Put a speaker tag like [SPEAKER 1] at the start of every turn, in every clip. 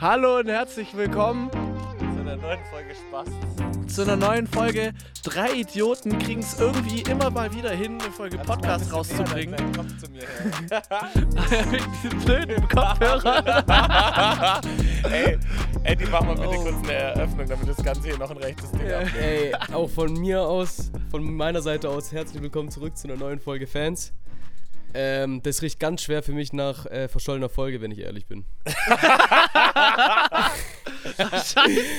[SPEAKER 1] Hallo und herzlich willkommen
[SPEAKER 2] zu einer neuen Folge Spaß.
[SPEAKER 1] zu einer neuen Folge. Drei Idioten kriegen es irgendwie immer mal wieder hin, eine Folge Podcast rauszubringen.
[SPEAKER 2] Dein Kopf zu mir her.
[SPEAKER 1] Mit diesen blöden Kopfhörern.
[SPEAKER 2] ey, Eddie, mach mal bitte
[SPEAKER 1] Oh.
[SPEAKER 2] kurz eine Eröffnung, damit das Ganze hier noch ein rechtes Ding abnimmt.
[SPEAKER 3] Ey, auch von mir aus, von meiner Seite aus, herzlich willkommen zurück zu einer neuen Folge Fans. Ähm, das riecht ganz schwer für mich nach äh, verschollener Folge, wenn ich ehrlich bin.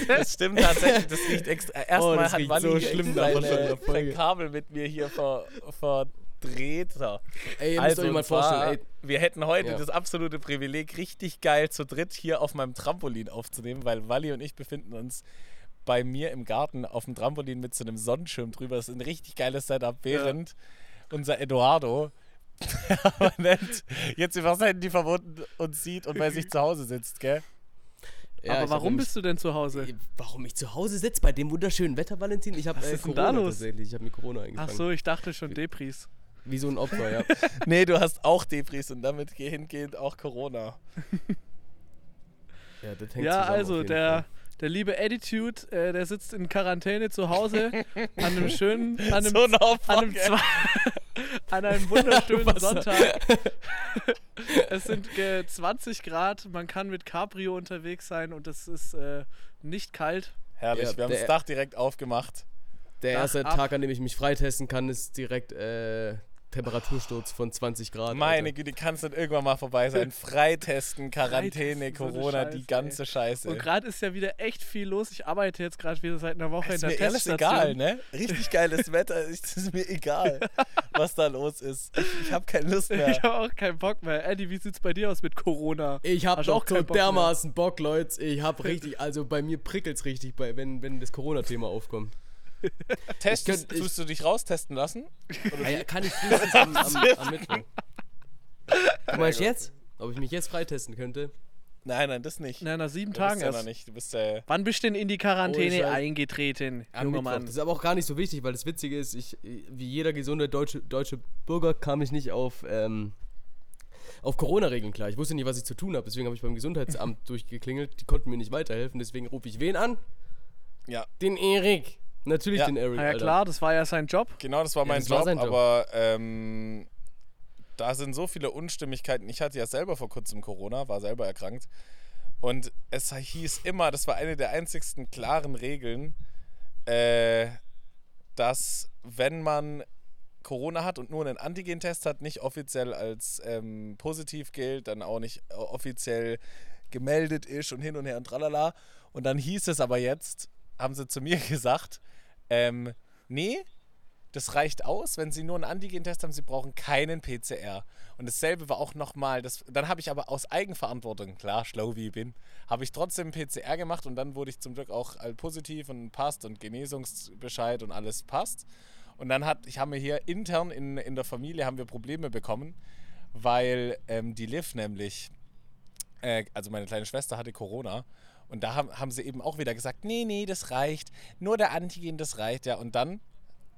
[SPEAKER 2] Das stimmt tatsächlich, das riecht extra. Erstmal
[SPEAKER 3] Oh, das
[SPEAKER 2] hat Wally
[SPEAKER 3] so schlimm nach verschollener
[SPEAKER 2] äh,
[SPEAKER 3] Folge.
[SPEAKER 2] sein Kabel mit mir hier ver, verdreht. So.
[SPEAKER 3] Ey, ihr müsst
[SPEAKER 2] Also,
[SPEAKER 3] euch mal vorstellen, ey,
[SPEAKER 2] wir hätten heute
[SPEAKER 3] Ja.
[SPEAKER 2] das absolute Privileg, richtig geil zu dritt hier auf meinem Trampolin aufzunehmen, weil Wally und ich befinden uns bei mir im Garten auf dem Trampolin mit so einem Sonnenschirm drüber. Das ist ein richtig geiles Setup, während unser Eduardo permanent jetzt über sein Handy verbunden und sieht und bei sich zu Hause sitzt, gell?
[SPEAKER 3] ja,
[SPEAKER 1] Aber warum bist du denn zu Hause?
[SPEAKER 3] nämlich- Warum ich zu Hause sitze bei dem wunderschönen Wetter, Valentin? Ich habe äh, Corona tatsächlich. Ich habe mir Corona
[SPEAKER 1] Ach
[SPEAKER 3] eingefangen.
[SPEAKER 1] so, ich dachte schon Depris.
[SPEAKER 3] Wie so ein Opfer, ja.
[SPEAKER 2] Nee, du hast auch Debris und damit hingehend auch Corona.
[SPEAKER 3] ja, das hängt
[SPEAKER 1] Ja, also der,
[SPEAKER 3] Fall.
[SPEAKER 1] der liebe Attitude, äh, der sitzt in Quarantäne zu Hause an einem schönen, an einem,
[SPEAKER 2] So ein Opfer,
[SPEAKER 1] an einem, zwei, an einem wunderschönen? Sonntag. es sind äh, 20 Grad, man kann mit Cabrio unterwegs sein und es ist äh, nicht kalt.
[SPEAKER 2] Herrlich,
[SPEAKER 3] Ja,
[SPEAKER 2] wir haben
[SPEAKER 3] der-
[SPEAKER 2] das Dach direkt aufgemacht.
[SPEAKER 3] Der
[SPEAKER 1] Dach
[SPEAKER 3] erste
[SPEAKER 1] ab.
[SPEAKER 3] Tag, an dem ich mich freitesten kann, ist direkt äh, Temperatursturz von 20 Grad.
[SPEAKER 2] Meine. Güte, kann es dann irgendwann mal vorbei sein? Freitesten, Quarantäne,
[SPEAKER 1] Freitesten, so
[SPEAKER 2] Corona,
[SPEAKER 1] Scheiße,
[SPEAKER 2] die ganze Scheiße.
[SPEAKER 1] Und gerade ist ja wieder echt viel los. Ich arbeite jetzt gerade wieder seit einer Woche
[SPEAKER 2] ist
[SPEAKER 1] in
[SPEAKER 2] mir
[SPEAKER 1] der
[SPEAKER 2] alles
[SPEAKER 1] Teststation.
[SPEAKER 2] egal, ne? Richtig geiles Wetter, es ist mir egal, was da los ist. Ich, ich habe keine Lust mehr.
[SPEAKER 1] Ich habe auch keinen Bock mehr. Eddie, wie sieht's bei dir aus mit Corona?
[SPEAKER 3] Ich hab
[SPEAKER 1] Hast du
[SPEAKER 3] doch
[SPEAKER 1] auch
[SPEAKER 3] so
[SPEAKER 1] Bock mehr?
[SPEAKER 3] dermaßen Bock, Leute. Ich hab richtig, also bei mir prickelt's richtig, bei, wenn, wenn das Corona-Thema aufkommt.
[SPEAKER 2] Testest, tust du dich raustesten lassen?
[SPEAKER 3] Ah ja, kann ich frühestens am, am, am Mittwoch. Du meinst jetzt? Ob ich mich jetzt freitesten könnte?
[SPEAKER 2] Nein, nein, das nicht.
[SPEAKER 1] Na, nach sieben
[SPEAKER 2] du
[SPEAKER 1] Tagen
[SPEAKER 2] bist ja noch
[SPEAKER 1] erst.
[SPEAKER 2] nicht. Du bist äh,
[SPEAKER 1] Wann bist du denn in die Quarantäne
[SPEAKER 3] Oh,
[SPEAKER 1] eingetreten,
[SPEAKER 3] Am
[SPEAKER 1] junger
[SPEAKER 3] Mittwoch.
[SPEAKER 1] Mann?
[SPEAKER 3] Das ist aber auch gar nicht so wichtig, weil das Witzige ist, ich, wie jeder gesunde deutsche, deutsche Bürger kam ich nicht auf, ähm, auf Corona-Regeln klar. Ich wusste nicht, was ich zu tun habe, deswegen habe ich beim Gesundheitsamt durchgeklingelt. Die konnten mir nicht weiterhelfen, deswegen rufe ich wen an?
[SPEAKER 2] ja,
[SPEAKER 3] Den Erik. Natürlich
[SPEAKER 2] Ja.
[SPEAKER 3] den Erik.
[SPEAKER 1] Ah ja
[SPEAKER 3] Alter.
[SPEAKER 1] klar, das war ja sein Job.
[SPEAKER 2] genau, das war
[SPEAKER 3] Ja,
[SPEAKER 2] mein
[SPEAKER 3] das war
[SPEAKER 2] Job,
[SPEAKER 3] sein Job.
[SPEAKER 2] aber ähm, da sind so viele Unstimmigkeiten. Ich hatte ja selber vor kurzem Corona, war selber erkrankt. Und es hieß immer, das war eine der einzigsten klaren Regeln, äh, dass wenn man Corona hat und nur einen Antigentest hat, nicht offiziell als ähm, positiv gilt, dann auch nicht offiziell gemeldet ist und hin und her und tralala. Und dann hieß es aber jetzt, haben sie zu mir gesagt, ähm, nee, das reicht aus, wenn sie nur einen Antigentest haben, sie brauchen keinen PCR. Und dasselbe war auch nochmal, dann habe ich aber aus Eigenverantwortung, klar, schlau wie ich bin, habe ich trotzdem PCR gemacht und dann wurde ich zum Glück auch positiv und passt und Genesungsbescheid und alles passt. Und dann hat, ich habe mir hier intern in, in der Familie haben wir Probleme bekommen, weil ähm, die Liv nämlich, äh, also meine kleine Schwester hatte Corona und da haben, haben sie eben auch wieder gesagt, nee, nee, das reicht, nur der Antigen, das reicht ja. Und dann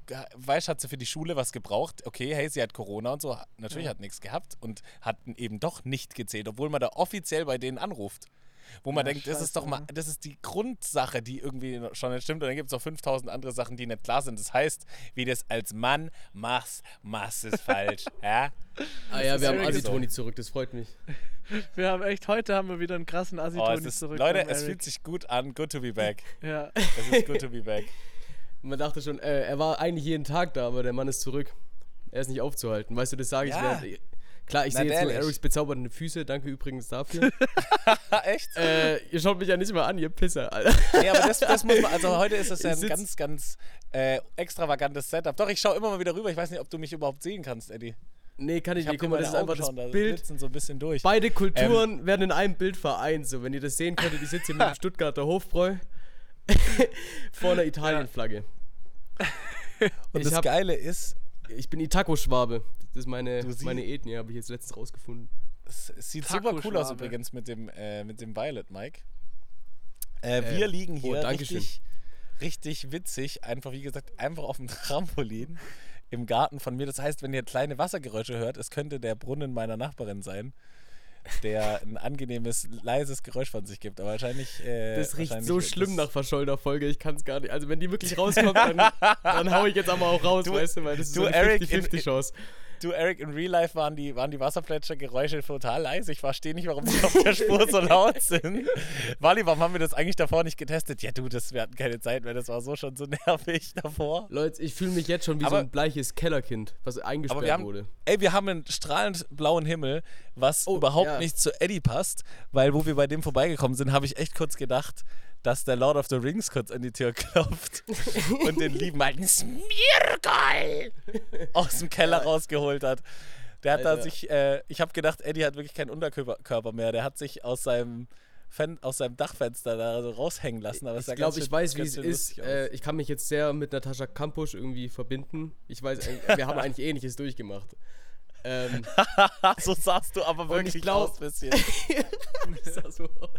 [SPEAKER 2] ge- weißt, hat sie für die Schule was gebraucht. Okay, hey, sie hat Corona und so. Natürlich hat nichts gehabt und hat eben doch nicht gezählt, obwohl man da offiziell bei denen anruft. Wo man
[SPEAKER 1] Ja,
[SPEAKER 2] denkt, das ist doch mal,
[SPEAKER 1] ne?
[SPEAKER 2] das ist die Grundsache, die irgendwie schon nicht stimmt. Und dann gibt es noch 5000 andere Sachen, die nicht klar sind. Das heißt, wie das als Mann machst, machst es falsch. Ja?
[SPEAKER 3] Ah ja, wir haben Asitoni zurück, das freut mich.
[SPEAKER 1] Wir haben echt, heute haben wir wieder einen krassen
[SPEAKER 2] Oh,
[SPEAKER 1] Asitoni
[SPEAKER 2] ist,
[SPEAKER 1] zurück.
[SPEAKER 2] Leute,
[SPEAKER 1] beim
[SPEAKER 2] es fühlt sich gut an. Good to be back.
[SPEAKER 1] Ja.
[SPEAKER 2] Es ist good to be back.
[SPEAKER 3] Man dachte schon, äh, er war eigentlich jeden Tag da, aber der Mann ist zurück. Er ist nicht aufzuhalten. Weißt du, das sage ich
[SPEAKER 2] Ja.
[SPEAKER 3] während. Klar, ich sehe jetzt nur. Erics bezaubernde Füße. Danke übrigens dafür.
[SPEAKER 2] Echt?
[SPEAKER 3] äh, ihr schaut mich ja nicht mal an, ihr Pisser, Alter.
[SPEAKER 2] Nee, aber das, das muss man, also heute ist es ja ein ganz, ganz äh, extravagantes Setup. Doch, ich schaue immer mal wieder rüber. Ich weiß nicht, ob du mich überhaupt sehen kannst, Eddie.
[SPEAKER 3] Nee, kann ich,
[SPEAKER 2] Ich
[SPEAKER 3] nicht. Guck mal, das ist einfach das Bild.
[SPEAKER 2] blitzen so ein bisschen durch.
[SPEAKER 3] Beide
[SPEAKER 2] Ähm.
[SPEAKER 3] Kulturen werden in einem Bild vereint. So, wenn ihr das sehen könntet, ich sitze hier mit dem Stuttgarter Hofbräu vor einer Italienflagge.
[SPEAKER 2] Und
[SPEAKER 3] ich
[SPEAKER 2] das Geile ist,
[SPEAKER 3] Ich bin Itaco-Schwabe. Das ist meine, meine Ethnie, habe ich jetzt letztens rausgefunden.
[SPEAKER 2] es, sieht super cool aus übrigens mit dem, äh, mit dem Violet, Mike. Äh,
[SPEAKER 3] Äh,
[SPEAKER 2] wir liegen
[SPEAKER 3] oh,
[SPEAKER 2] hier
[SPEAKER 3] Dankeschön.
[SPEAKER 2] richtig, richtig witzig, einfach wie gesagt, einfach auf dem Trampolin im Garten von mir. Das heißt, wenn ihr kleine Wassergeräusche hört, es könnte der Brunnen meiner Nachbarin sein. Der ein angenehmes, leises Geräusch von sich gibt. Aber wahrscheinlich. Äh,
[SPEAKER 3] Das riecht
[SPEAKER 2] wahrscheinlich
[SPEAKER 3] so schlimm nach verschollener Folge, ich kann es gar nicht. Also wenn die wirklich rauskommt, dann, dann hau ich jetzt aber auch raus,
[SPEAKER 2] Du-
[SPEAKER 3] weißt du, weil das ist
[SPEAKER 2] du,
[SPEAKER 3] so eine
[SPEAKER 2] Eric, in-
[SPEAKER 3] 50-50-Chance.
[SPEAKER 2] Du, Eric, in Real Life waren die, waren die Wasserplätscher-Geräusche total leise. Ich verstehe nicht, warum die auf der Spur so laut sind. Wally, warum haben wir das eigentlich davor nicht getestet? Ja, du, das, wir hatten keine Zeit mehr. Das war so schon so nervig davor.
[SPEAKER 3] Leute, ich fühle mich jetzt schon wie so
[SPEAKER 2] Aber-
[SPEAKER 3] ein bleiches Kellerkind, was eingesperrt
[SPEAKER 2] haben,
[SPEAKER 3] wurde.
[SPEAKER 2] ey, wir haben einen strahlend blauen Himmel, was
[SPEAKER 3] Oh,
[SPEAKER 2] überhaupt
[SPEAKER 3] ja.
[SPEAKER 2] nicht zu Eddie passt, weil wo wir bei dem vorbeigekommen sind, habe ich echt kurz gedacht, dass der Lord of the Rings kurz an die Tür klopft und den lieben alten Smirgol aus dem Keller rausgeholt hat. Der hat da
[SPEAKER 3] Alter.
[SPEAKER 2] sich, äh, ich habe gedacht, Eddie hat wirklich keinen Unterkörper Körper mehr. Der hat sich aus seinem, Fen aus seinem Dachfenster da so raushängen lassen. Aber
[SPEAKER 3] Ich glaube, ich weiß, wie es ist. Äh, ich kann mich jetzt sehr mit Natascha Kampusch irgendwie verbinden. Ich weiß, äh, wir haben eigentlich Ähnliches durchgemacht. Ähm,
[SPEAKER 2] so sahst du aber
[SPEAKER 3] ich
[SPEAKER 2] wirklich
[SPEAKER 3] glaub-
[SPEAKER 2] aus bisschen.
[SPEAKER 3] das sah so aus.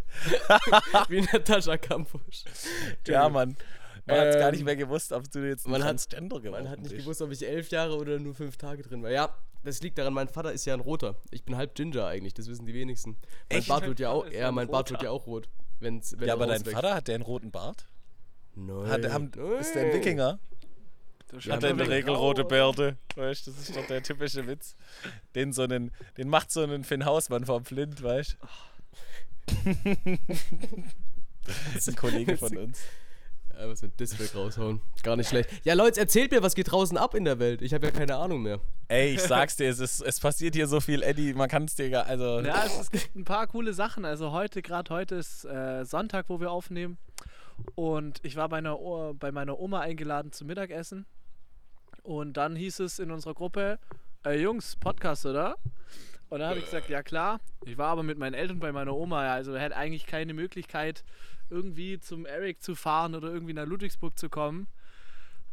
[SPEAKER 3] wie Natascha Kampusch.
[SPEAKER 2] Ja, Mann. Man hat gar
[SPEAKER 3] Ähm,
[SPEAKER 2] nicht mehr gewusst, ob du jetzt ein
[SPEAKER 3] man hat-
[SPEAKER 2] Transgender geworden
[SPEAKER 3] Man hat nicht
[SPEAKER 2] bist.
[SPEAKER 3] gewusst, ob ich elf Jahre oder nur fünf Tage drin war. Ja, das liegt daran, mein Vater ist ja ein Roter. Ich bin halb Ginger eigentlich, das wissen die wenigsten. Mein
[SPEAKER 2] Echt?
[SPEAKER 3] Bart wird ja auch, ja,
[SPEAKER 1] ein
[SPEAKER 3] mein Bart wird ja auch rot. Wenn's, wenn
[SPEAKER 2] Ja,
[SPEAKER 3] er
[SPEAKER 2] aber dein
[SPEAKER 3] rauswächst.
[SPEAKER 2] Vater hat der einen roten Bart?
[SPEAKER 3] Nein.
[SPEAKER 2] Hat, haben, ist der ein. Wikinger? Hat er in der Regel rote Bärte? Weißt das ist doch der typische Witz. Den, so einen, den macht so einen Finn Hausmann vom Flint, weißt du? Das ist ein Kollege von uns.
[SPEAKER 3] Einfach so ein Display raushauen. Gar nicht schlecht. Ja, Leute, erzählt mir, was geht draußen ab in der Welt? Ich habe ja keine Ahnung mehr.
[SPEAKER 2] Ey, ich sag's dir, es, ist, es passiert hier so viel, Eddie, man kann es dir gar. Also,
[SPEAKER 1] Ja, es, es gibt ein paar coole Sachen. Also heute, gerade heute ist äh, Sonntag, wo wir aufnehmen. Und ich war bei, einer, bei meiner Oma eingeladen zum Mittagessen. Und dann hieß es in unserer Gruppe, äh, Jungs, Podcast, oder? Und dann habe ich gesagt, ja klar. Ich war aber mit meinen Eltern bei meiner Oma, ja, also hätte eigentlich keine Möglichkeit, irgendwie zum Eric zu fahren oder irgendwie nach Ludwigsburg zu kommen.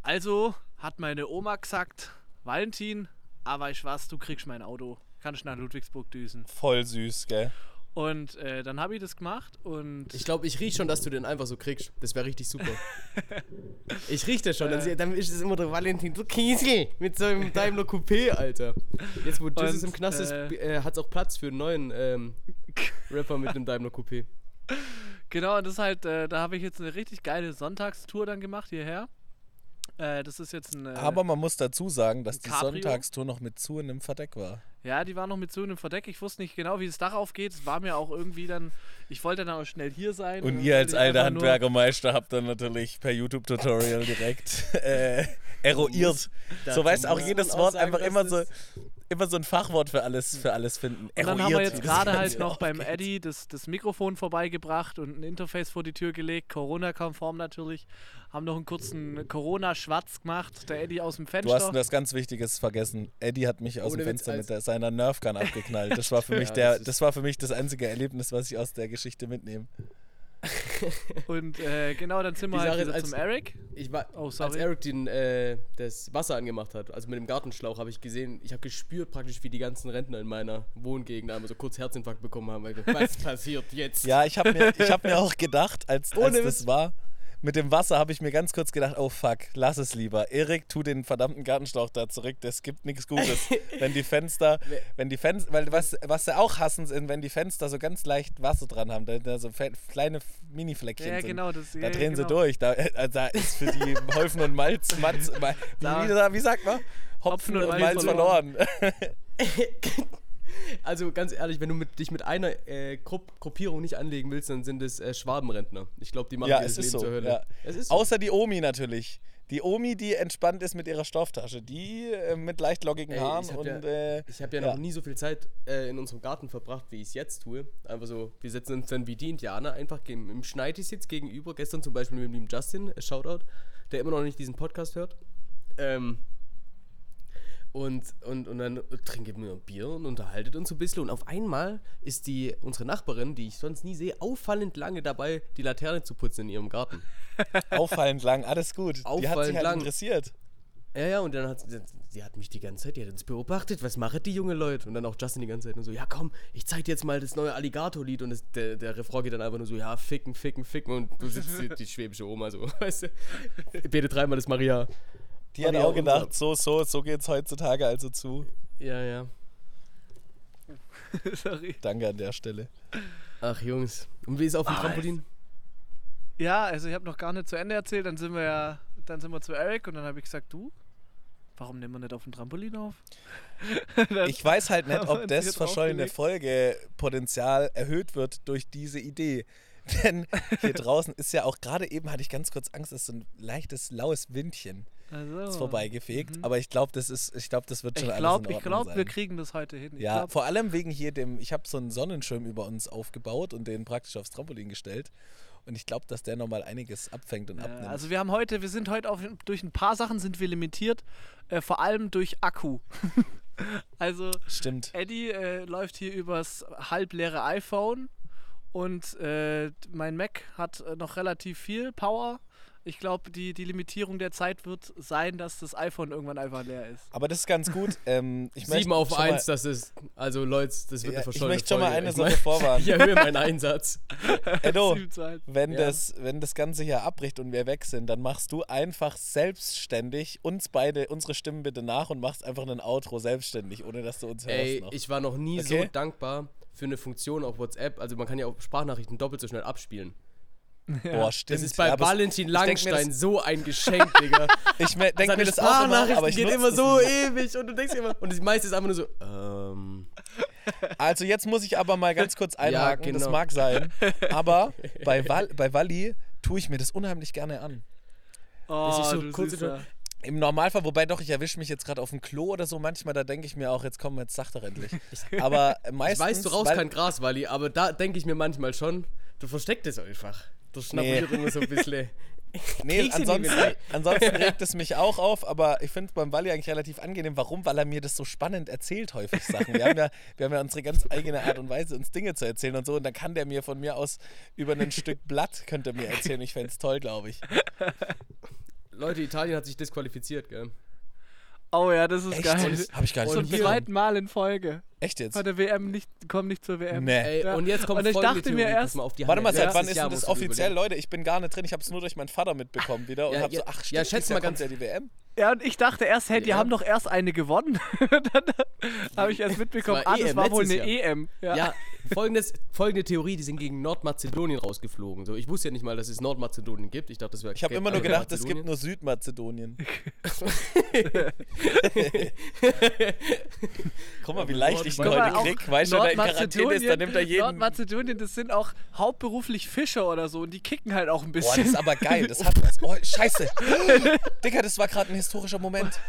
[SPEAKER 1] Also hat meine Oma gesagt, Valentin, aber ich was, du kriegst mein Auto. Kannst nach Ludwigsburg düsen.
[SPEAKER 2] voll süß, gell?
[SPEAKER 1] Und äh, dann habe ich das gemacht und
[SPEAKER 3] Ich glaube, ich riech schon, dass du den einfach so kriegst. Das wäre richtig super. ich riech das schon. Dann, sie- dann ist es immer der Valentin, du Kiesel, mit so einem Daimler Coupé, Alter. Jetzt, wo Jesus
[SPEAKER 1] Und,
[SPEAKER 3] im Knast ist,
[SPEAKER 1] äh,
[SPEAKER 3] äh, hat es auch Platz für einen neuen ähm, Rapper mit einem Daimler Coupé.
[SPEAKER 1] genau, und das ist halt, äh, da habe ich jetzt eine richtig geile Sonntagstour dann gemacht hierher. Äh, das ist jetzt ein. Äh,
[SPEAKER 2] Aber man muss dazu sagen, dass die
[SPEAKER 1] Cabrio?
[SPEAKER 2] Sonntagstour noch mit zu in einem Verdeck war.
[SPEAKER 1] Ja, die war noch mit so einem Verdeck. Ich wusste nicht genau, wie das Dach aufgeht. Es war mir auch irgendwie dann. Ich wollte dann auch schnell hier sein.
[SPEAKER 2] Und
[SPEAKER 1] dann
[SPEAKER 2] ihr als alter Handwerkermeister habt dann natürlich per YouTube-Tutorial direkt äh, eruiert. So weißt auch jedes Wort einfach immer so, immer so ein Fachwort für alles, für alles finden.
[SPEAKER 1] Und dann haben wir jetzt gerade halt noch beim. Eddie das, das Mikrofon vorbeigebracht und ein Interface vor die Tür gelegt, Corona-konform natürlich. Haben noch einen kurzen Corona-Schwarz gemacht, der Eddie aus dem Fenster.
[SPEAKER 2] Du hast was ganz Wichtiges vergessen. Eddie hat mich aus
[SPEAKER 3] Ohne
[SPEAKER 2] dem Fenster mit der, seiner Nerfgun abgeknallt. Das war für mich
[SPEAKER 3] Ja,
[SPEAKER 2] der,
[SPEAKER 3] das
[SPEAKER 2] war für mich das einzige Erlebnis, was ich aus der Geschichte mitnehme.
[SPEAKER 1] Und äh, genau, dann sind wir halt wieder
[SPEAKER 3] als-
[SPEAKER 1] zum Eric.
[SPEAKER 3] Ich war,
[SPEAKER 1] Oh,
[SPEAKER 3] als. Eric den, äh, das Wasser angemacht hat, also mit dem Gartenschlauch, habe ich gesehen, ich habe gespürt praktisch, wie die ganzen Rentner in meiner Wohngegend einmal so kurz Herzinfarkt bekommen haben. Weil was passiert jetzt?
[SPEAKER 2] Ja, ich habe mir, ich hab mir auch gedacht, als, als
[SPEAKER 3] Ohne
[SPEAKER 2] das war, mit dem Wasser habe ich mir ganz kurz gedacht, oh fuck, lass es lieber. Erik, tu den verdammten Gartenschlauch da zurück, das gibt nichts Gutes. wenn die Fenster, wenn die Fenster, weil was, was sie auch hassen, sind, wenn die Fenster so ganz leicht Wasser dran haben, da, da so kleine Mini-Fleckchen
[SPEAKER 1] Ja,
[SPEAKER 2] sind.
[SPEAKER 1] genau. Das,
[SPEAKER 2] Da
[SPEAKER 1] ja,
[SPEAKER 2] drehen
[SPEAKER 1] genau.
[SPEAKER 2] sie durch. Da, äh, da ist für die Holfen und Malz, Malz wie,
[SPEAKER 1] Da-
[SPEAKER 2] wie, wie sagt man? Hopfen, und, Malz verloren.
[SPEAKER 3] Also ganz ehrlich, wenn du mit, dich mit einer äh, Grupp Gruppierung nicht anlegen willst, dann sind es äh, Schwabenrentner. Ich glaube, die machen
[SPEAKER 2] ja,
[SPEAKER 3] das
[SPEAKER 2] ist
[SPEAKER 3] Leben
[SPEAKER 2] so.
[SPEAKER 3] zur Hölle.
[SPEAKER 2] Ja.
[SPEAKER 3] Es ist so.
[SPEAKER 2] Außer die Omi natürlich. Die Omi, die entspannt ist mit ihrer Stofftasche. Die äh, mit leicht lockigen
[SPEAKER 3] Ey,
[SPEAKER 2] Haaren
[SPEAKER 3] ich hab
[SPEAKER 2] und.
[SPEAKER 3] ja-
[SPEAKER 2] äh,
[SPEAKER 3] Ich habe ja,
[SPEAKER 2] Ja.
[SPEAKER 3] noch nie so viel Zeit äh, in unserem Garten verbracht, wie ich es jetzt tue. Einfach so, wir setzen uns dann wie die Indianer einfach gegen, im Schneidisitz gegenüber. Gestern zum Beispiel mit dem Justin, äh, Shoutout, der immer noch nicht diesen Podcast hört. Ähm, und, und, und dann trinken wir ein Bier und unterhaltet uns ein bisschen. Und auf einmal ist die, unsere Nachbarin, die ich sonst nie sehe, auffallend lange dabei, die Laterne zu putzen in ihrem Garten.
[SPEAKER 2] auffallend lang, alles gut. die hat sich
[SPEAKER 3] Auffallend
[SPEAKER 2] halt
[SPEAKER 3] lang.
[SPEAKER 2] interessiert.
[SPEAKER 3] Ja, ja, und dann hat sie, sie hat mich die ganze Zeit, die hat uns beobachtet, was machen die junge Leute? Und dann auch Justin die ganze Zeit nur so, ja komm, ich zeig dir jetzt mal das neue Alligator-Lied und das, der, der Refrain geht dann einfach nur so, ja, ficken, ficken, ficken und du sitzt die, die schwäbische Oma so, weißt du? Bete dreimal das Maria.
[SPEAKER 2] Die hat auch gedacht, so, so, so geht's heutzutage also zu.
[SPEAKER 3] Ja, ja.
[SPEAKER 1] Sorry.
[SPEAKER 2] Danke an der Stelle.
[SPEAKER 3] Ach, Jungs. Und wie ist auf dem
[SPEAKER 1] Ah,
[SPEAKER 3] Trampolin?
[SPEAKER 1] Ja, also ich habe noch gar nicht zu Ende erzählt. Dann sind wir ja, dann sind wir zu Eric und dann habe ich gesagt, du, warum nehmen wir nicht auf dem Trampolin auf?
[SPEAKER 2] Ich weiß halt nicht, ob das verschollene. Folgepotenzial erhöht wird durch diese Idee. Denn hier draußen ist ja auch gerade eben, hatte ich ganz kurz Angst, dass so ein leichtes, laues Windchen
[SPEAKER 1] Also,
[SPEAKER 2] ist vorbeigefegt.
[SPEAKER 1] Mhm.
[SPEAKER 2] Aber ich glaube, das ist, ich glaube, das wird schon
[SPEAKER 1] Ich
[SPEAKER 2] alles
[SPEAKER 1] glaube,
[SPEAKER 2] in
[SPEAKER 1] ich
[SPEAKER 2] Ordnung
[SPEAKER 1] glaub,
[SPEAKER 2] sein.
[SPEAKER 1] wir kriegen das heute hin. Ich
[SPEAKER 2] Ja,
[SPEAKER 1] glaub,
[SPEAKER 2] vor allem wegen hier dem, ich habe so einen Sonnenschirm über uns aufgebaut und den praktisch aufs Trampolin gestellt. Und ich glaube, dass der nochmal einiges abfängt und
[SPEAKER 1] Ja,
[SPEAKER 2] abnimmt.
[SPEAKER 1] also wir haben heute, wir sind heute auf, durch ein paar Sachen sind wir limitiert, äh, vor allem durch Akku. also
[SPEAKER 2] Stimmt.
[SPEAKER 1] Eddie äh, läuft hier übers halbleere iPhone und äh, mein Mac hat äh, noch relativ viel Power. Ich glaube, die, die Limitierung der Zeit wird sein, dass das iPhone irgendwann einfach leer ist.
[SPEAKER 2] Aber das ist ganz gut. Ähm, ich
[SPEAKER 3] 7 auf 1, das ist. Also, Leute, das wird
[SPEAKER 2] Ja,
[SPEAKER 3] eine
[SPEAKER 2] ich
[SPEAKER 3] verschollene
[SPEAKER 2] möchte schon mal eine
[SPEAKER 3] Ich
[SPEAKER 2] Sache
[SPEAKER 3] mein-
[SPEAKER 2] vorwarnen.
[SPEAKER 3] Ich erhöhe meinen Einsatz.
[SPEAKER 2] Edo,
[SPEAKER 1] Sieben eins.
[SPEAKER 2] wenn,
[SPEAKER 3] Ja.
[SPEAKER 2] das, wenn das Ganze hier abbricht und wir weg sind, dann machst du einfach selbstständig uns beide, unsere Stimmen bitte nach und machst einfach ein Outro selbstständig, ohne dass du uns hörst
[SPEAKER 3] Ey,
[SPEAKER 2] noch.
[SPEAKER 3] ich war noch nie so
[SPEAKER 2] Okay.
[SPEAKER 3] dankbar für eine Funktion auf WhatsApp. Also, man kann ja auch Sprachnachrichten doppelt so schnell abspielen.
[SPEAKER 2] Boah, stimmt.
[SPEAKER 3] Das ist bei
[SPEAKER 2] Ja,
[SPEAKER 3] Valentin
[SPEAKER 2] ich
[SPEAKER 3] Langstein
[SPEAKER 2] das-
[SPEAKER 3] so ein Geschenk, Digga.
[SPEAKER 2] Ich me- denk
[SPEAKER 3] Seine
[SPEAKER 2] mir das auch immer, aber ich
[SPEAKER 3] geht immer
[SPEAKER 2] das
[SPEAKER 3] so ewig und du denkst immer. Und das meiste ist einfach nur so, ähm.
[SPEAKER 2] Also jetzt muss ich aber mal ganz kurz einhaken, das
[SPEAKER 3] genau.
[SPEAKER 2] mag sein, aber bei, Wal bei Walli tue ich mir das unheimlich gerne an.
[SPEAKER 1] Oh,
[SPEAKER 3] ist so
[SPEAKER 1] du.
[SPEAKER 2] Im Normalfall, wobei doch, ich erwische mich jetzt gerade auf dem Klo oder so, manchmal, da denke ich mir auch, jetzt komm, jetzt sag doch endlich. Aber
[SPEAKER 3] Ich
[SPEAKER 2] meistens,
[SPEAKER 3] weiß, du raus
[SPEAKER 2] weil,
[SPEAKER 3] kein Gras, Wally, aber da denke ich mir manchmal schon, du versteckst es einfach. Du schnabuliert immer so ein bisschen.
[SPEAKER 2] Nee, ansonsten, ansonsten regt es mich auch auf, aber ich finde es beim Walli eigentlich relativ angenehm. Warum? Weil er mir das so spannend erzählt, häufig Sachen. Wir haben, ja, wir haben ja unsere ganz eigene Art und Weise, uns Dinge zu erzählen und so. Und dann kann der mir von mir aus über ein Stück Blatt, könnte er mir erzählen. Ich fände es toll, glaube ich.
[SPEAKER 3] Leute, Italien hat sich disqualifiziert, gell?
[SPEAKER 1] Oh ja, das ist
[SPEAKER 2] Echt?
[SPEAKER 1] geil.
[SPEAKER 2] Habe ich gar nicht
[SPEAKER 1] Zum
[SPEAKER 3] Und hier-
[SPEAKER 1] zweiten Mal in Folge.
[SPEAKER 2] Echt jetzt?
[SPEAKER 1] Bei der WM nicht, kommen nicht zur WM.
[SPEAKER 2] Nee.
[SPEAKER 3] Ey,
[SPEAKER 1] Ja.
[SPEAKER 3] und jetzt kommt
[SPEAKER 1] Und ich dachte mir erst-
[SPEAKER 3] mal auf die
[SPEAKER 2] Warte mal,
[SPEAKER 3] Hand.
[SPEAKER 2] seit
[SPEAKER 3] Letztes
[SPEAKER 2] wann ist denn das offiziell. Leute? Ich bin gar nicht drin. Ich habe es nur durch meinen Vater mitbekommen wieder und
[SPEAKER 3] Ja,
[SPEAKER 2] habe so,
[SPEAKER 3] ja,
[SPEAKER 2] ach,
[SPEAKER 3] ja,
[SPEAKER 2] stimmt,
[SPEAKER 3] schätz
[SPEAKER 2] dieses
[SPEAKER 3] mal ganz-
[SPEAKER 2] ja die WM.
[SPEAKER 1] Ja, und ich dachte erst, hey, die
[SPEAKER 3] Ja.
[SPEAKER 1] haben doch erst eine gewonnen. dann habe ich erst mitbekommen, ah, das
[SPEAKER 3] EM,
[SPEAKER 1] war wohl eine
[SPEAKER 3] Jahr.
[SPEAKER 1] EM.
[SPEAKER 3] Ja, folgendes, folgende Theorie, die sind gegen Nordmazedonien rausgeflogen. So, ich wusste ja nicht mal, dass es Nordmazedonien gibt. Ich dachte, das wäre
[SPEAKER 2] Ich habe immer nur gedacht, es gibt nur Südmazedonien. Guck mal, wie leicht ich heute
[SPEAKER 1] auch
[SPEAKER 2] krieg. Weißt du, wenn er in Quarantäne ist, dann nimmt er jeden.
[SPEAKER 1] Nordmazedonien, das sind auch hauptberuflich Fischer oder so und die kicken halt auch ein
[SPEAKER 2] Boah, das
[SPEAKER 1] bisschen.
[SPEAKER 2] ist aber geil. Das hat was. Oh, scheiße. Digga, das war gerade ein historischer Moment.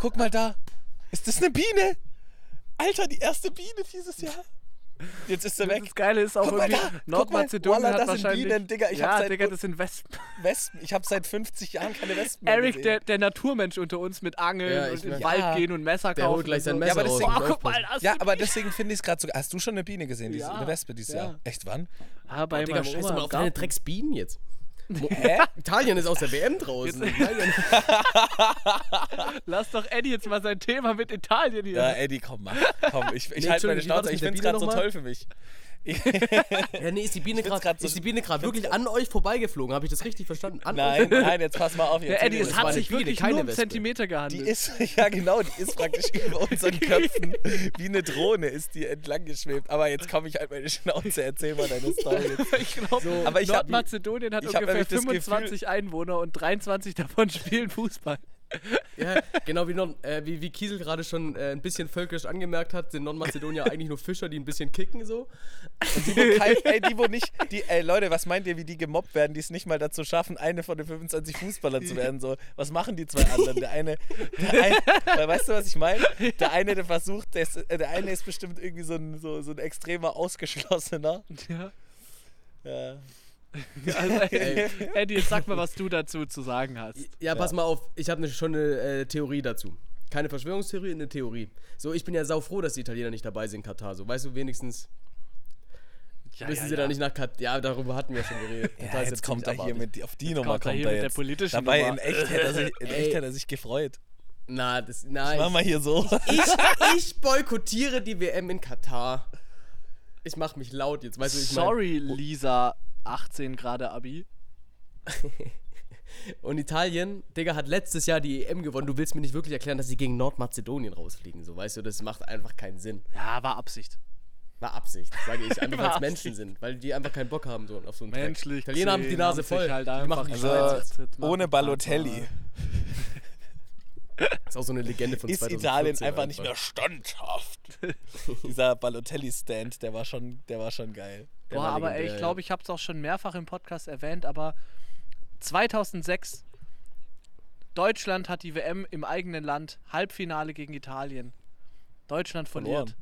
[SPEAKER 2] Guck mal da. Ist das eine Biene? Alter, die erste Biene dieses Jahr. Jetzt ist er weg.
[SPEAKER 1] das Geile ist auch
[SPEAKER 2] Guck
[SPEAKER 1] irgendwie,
[SPEAKER 2] da, guck mal,
[SPEAKER 1] Nordmazedonien
[SPEAKER 2] Voila,
[SPEAKER 1] hat
[SPEAKER 2] das sind
[SPEAKER 1] wahrscheinlich...
[SPEAKER 2] Bienen, Digga, ich
[SPEAKER 1] ja,
[SPEAKER 2] hab seit-
[SPEAKER 1] Digga, das sind Wespen.
[SPEAKER 2] Wespen. Ich habe seit 50 Jahren keine Wespen mehr
[SPEAKER 1] Eric,
[SPEAKER 2] gesehen.
[SPEAKER 1] der, der Naturmensch unter uns mit Angeln
[SPEAKER 3] Ja,
[SPEAKER 1] und in den
[SPEAKER 3] merk-
[SPEAKER 1] Wald
[SPEAKER 2] Ja.
[SPEAKER 1] gehen und Messer
[SPEAKER 3] Der
[SPEAKER 1] kaufen.
[SPEAKER 3] holt gleich sein
[SPEAKER 1] so.
[SPEAKER 3] Messer
[SPEAKER 2] aber
[SPEAKER 3] raus.
[SPEAKER 2] deswegen-
[SPEAKER 1] guck mal, das
[SPEAKER 2] ja, aber deswegen finde ich es gerade so. Hast du schon eine Biene gesehen, diese,
[SPEAKER 1] Ja.
[SPEAKER 2] eine Wespe dieses
[SPEAKER 1] Ja.
[SPEAKER 2] Jahr? Echt wann?
[SPEAKER 1] Ah, bei
[SPEAKER 3] Digga,
[SPEAKER 1] meinem
[SPEAKER 3] scheiß
[SPEAKER 1] Oma
[SPEAKER 3] mal auf deine. Drecksbienen jetzt.
[SPEAKER 2] Hä?
[SPEAKER 3] Italien ist aus der WM draußen.
[SPEAKER 1] Lass doch Eddie jetzt mal sein Thema mit Italien hier.
[SPEAKER 2] Ja, Eddie, komm, mach. Komm, ich, ich
[SPEAKER 3] Nee,
[SPEAKER 2] halte meine Schnauze. Ich finde es gerade so toll für mich.
[SPEAKER 3] Ja, nee, ist die Biene gerade
[SPEAKER 2] so-
[SPEAKER 3] ist die Biene gerade wirklich an euch vorbeigeflogen? Habe ich das richtig verstanden? An
[SPEAKER 2] nein,
[SPEAKER 3] euch?
[SPEAKER 2] nein, jetzt pass mal auf.
[SPEAKER 1] Ja,
[SPEAKER 2] Jetzt
[SPEAKER 1] Eddie,
[SPEAKER 2] das
[SPEAKER 1] es
[SPEAKER 3] war
[SPEAKER 1] hat sich
[SPEAKER 3] Biene,
[SPEAKER 1] wirklich
[SPEAKER 3] keine
[SPEAKER 1] nur um
[SPEAKER 3] Wespe.
[SPEAKER 1] Zentimeter
[SPEAKER 2] Die
[SPEAKER 1] gehandelt.
[SPEAKER 2] ist, ja genau, die ist praktisch über unseren Köpfen wie eine Drohne ist die entlang geschwebt. Aber jetzt komme ich halt meine Schnauze, erzähl mal deine Story.
[SPEAKER 1] ich glaube,
[SPEAKER 3] So,
[SPEAKER 1] Nordmazedonien hat ungefähr
[SPEAKER 2] nämlich das
[SPEAKER 1] 25 Einwohner und 23 davon spielen Fußball.
[SPEAKER 3] Ja, genau wie, Nord, äh, wie, wie Kiesel gerade schon äh, ein bisschen völkisch angemerkt hat, sind Nordmazedonier eigentlich nur Fischer, die ein bisschen kicken so.
[SPEAKER 2] Die, wo kein, ey, die, wo nicht, die, ey, Leute, was meint ihr, wie die gemobbt werden, die es nicht mal dazu schaffen, eine von den 25 Fußballern zu werden? So, was machen die zwei anderen? Der eine, der eine weil, weißt du, was ich meine? Der eine, der versucht, der, ist, äh, der eine ist bestimmt irgendwie so ein, so, so ein extremer Ausgeschlossener.
[SPEAKER 1] Ja.
[SPEAKER 2] Ja.
[SPEAKER 1] Also, Eddie, Eddie, jetzt sag mal, was du dazu zu sagen hast.
[SPEAKER 3] Ja, pass mal auf, ich habe ne, schon eine äh, Theorie dazu. Keine Verschwörungstheorie, eine Theorie. So, ich bin ja saufroh, dass die Italiener nicht dabei sind in Katar. So, weißt du, wenigstens
[SPEAKER 1] Ja,
[SPEAKER 3] müssen
[SPEAKER 1] ja,
[SPEAKER 3] sie
[SPEAKER 1] ja.
[SPEAKER 3] da nicht nach Katar. Ja, darüber hatten wir schon geredet.
[SPEAKER 2] Ja,
[SPEAKER 3] ist
[SPEAKER 2] jetzt kommt er hier mit, auf die Nummer
[SPEAKER 1] kommt er
[SPEAKER 2] kommt
[SPEAKER 1] hier
[SPEAKER 2] er
[SPEAKER 1] mit der
[SPEAKER 2] jetzt.
[SPEAKER 1] politischen
[SPEAKER 2] Dabei
[SPEAKER 1] Nummer.
[SPEAKER 2] in echt, hätte er sich, in echt hätte er sich gefreut.
[SPEAKER 3] Na, das,
[SPEAKER 2] Mach
[SPEAKER 3] nein.
[SPEAKER 2] mal hier so.
[SPEAKER 3] Ich, ich boykottiere die WM in Katar. Ich mach mich laut jetzt, weißt du, ich mein,
[SPEAKER 1] Sorry, Lisa, 18 Grad Abi.
[SPEAKER 3] Und Italien, Digga, hat letztes Jahr die EM gewonnen. Du willst mir nicht wirklich erklären, dass sie gegen Nordmazedonien rausfliegen. So, weißt du, das macht einfach keinen Sinn.
[SPEAKER 1] Ja, war Absicht.
[SPEAKER 3] War Absicht, sage ich. Einfach weil es Menschen sind. Weil die einfach keinen Bock haben so auf so einen Dreck.
[SPEAKER 1] Menschlich.
[SPEAKER 3] Italiener haben die Nase voll.
[SPEAKER 1] Halt
[SPEAKER 3] die machen die
[SPEAKER 2] Also, ohne Balotelli
[SPEAKER 3] ist auch so eine Legende von
[SPEAKER 2] ist
[SPEAKER 3] 2014
[SPEAKER 2] Italien einfach nicht mehr standhaft. Dieser Balotelli-Stand, der war schon, der war schon geil.
[SPEAKER 3] Der
[SPEAKER 1] Boah, aber ey, ich glaube, ich habe es auch schon mehrfach im Podcast erwähnt, aber 2006 Deutschland hat die WM im eigenen Land Halbfinale gegen Italien. Deutschland verliert.
[SPEAKER 2] Verloren.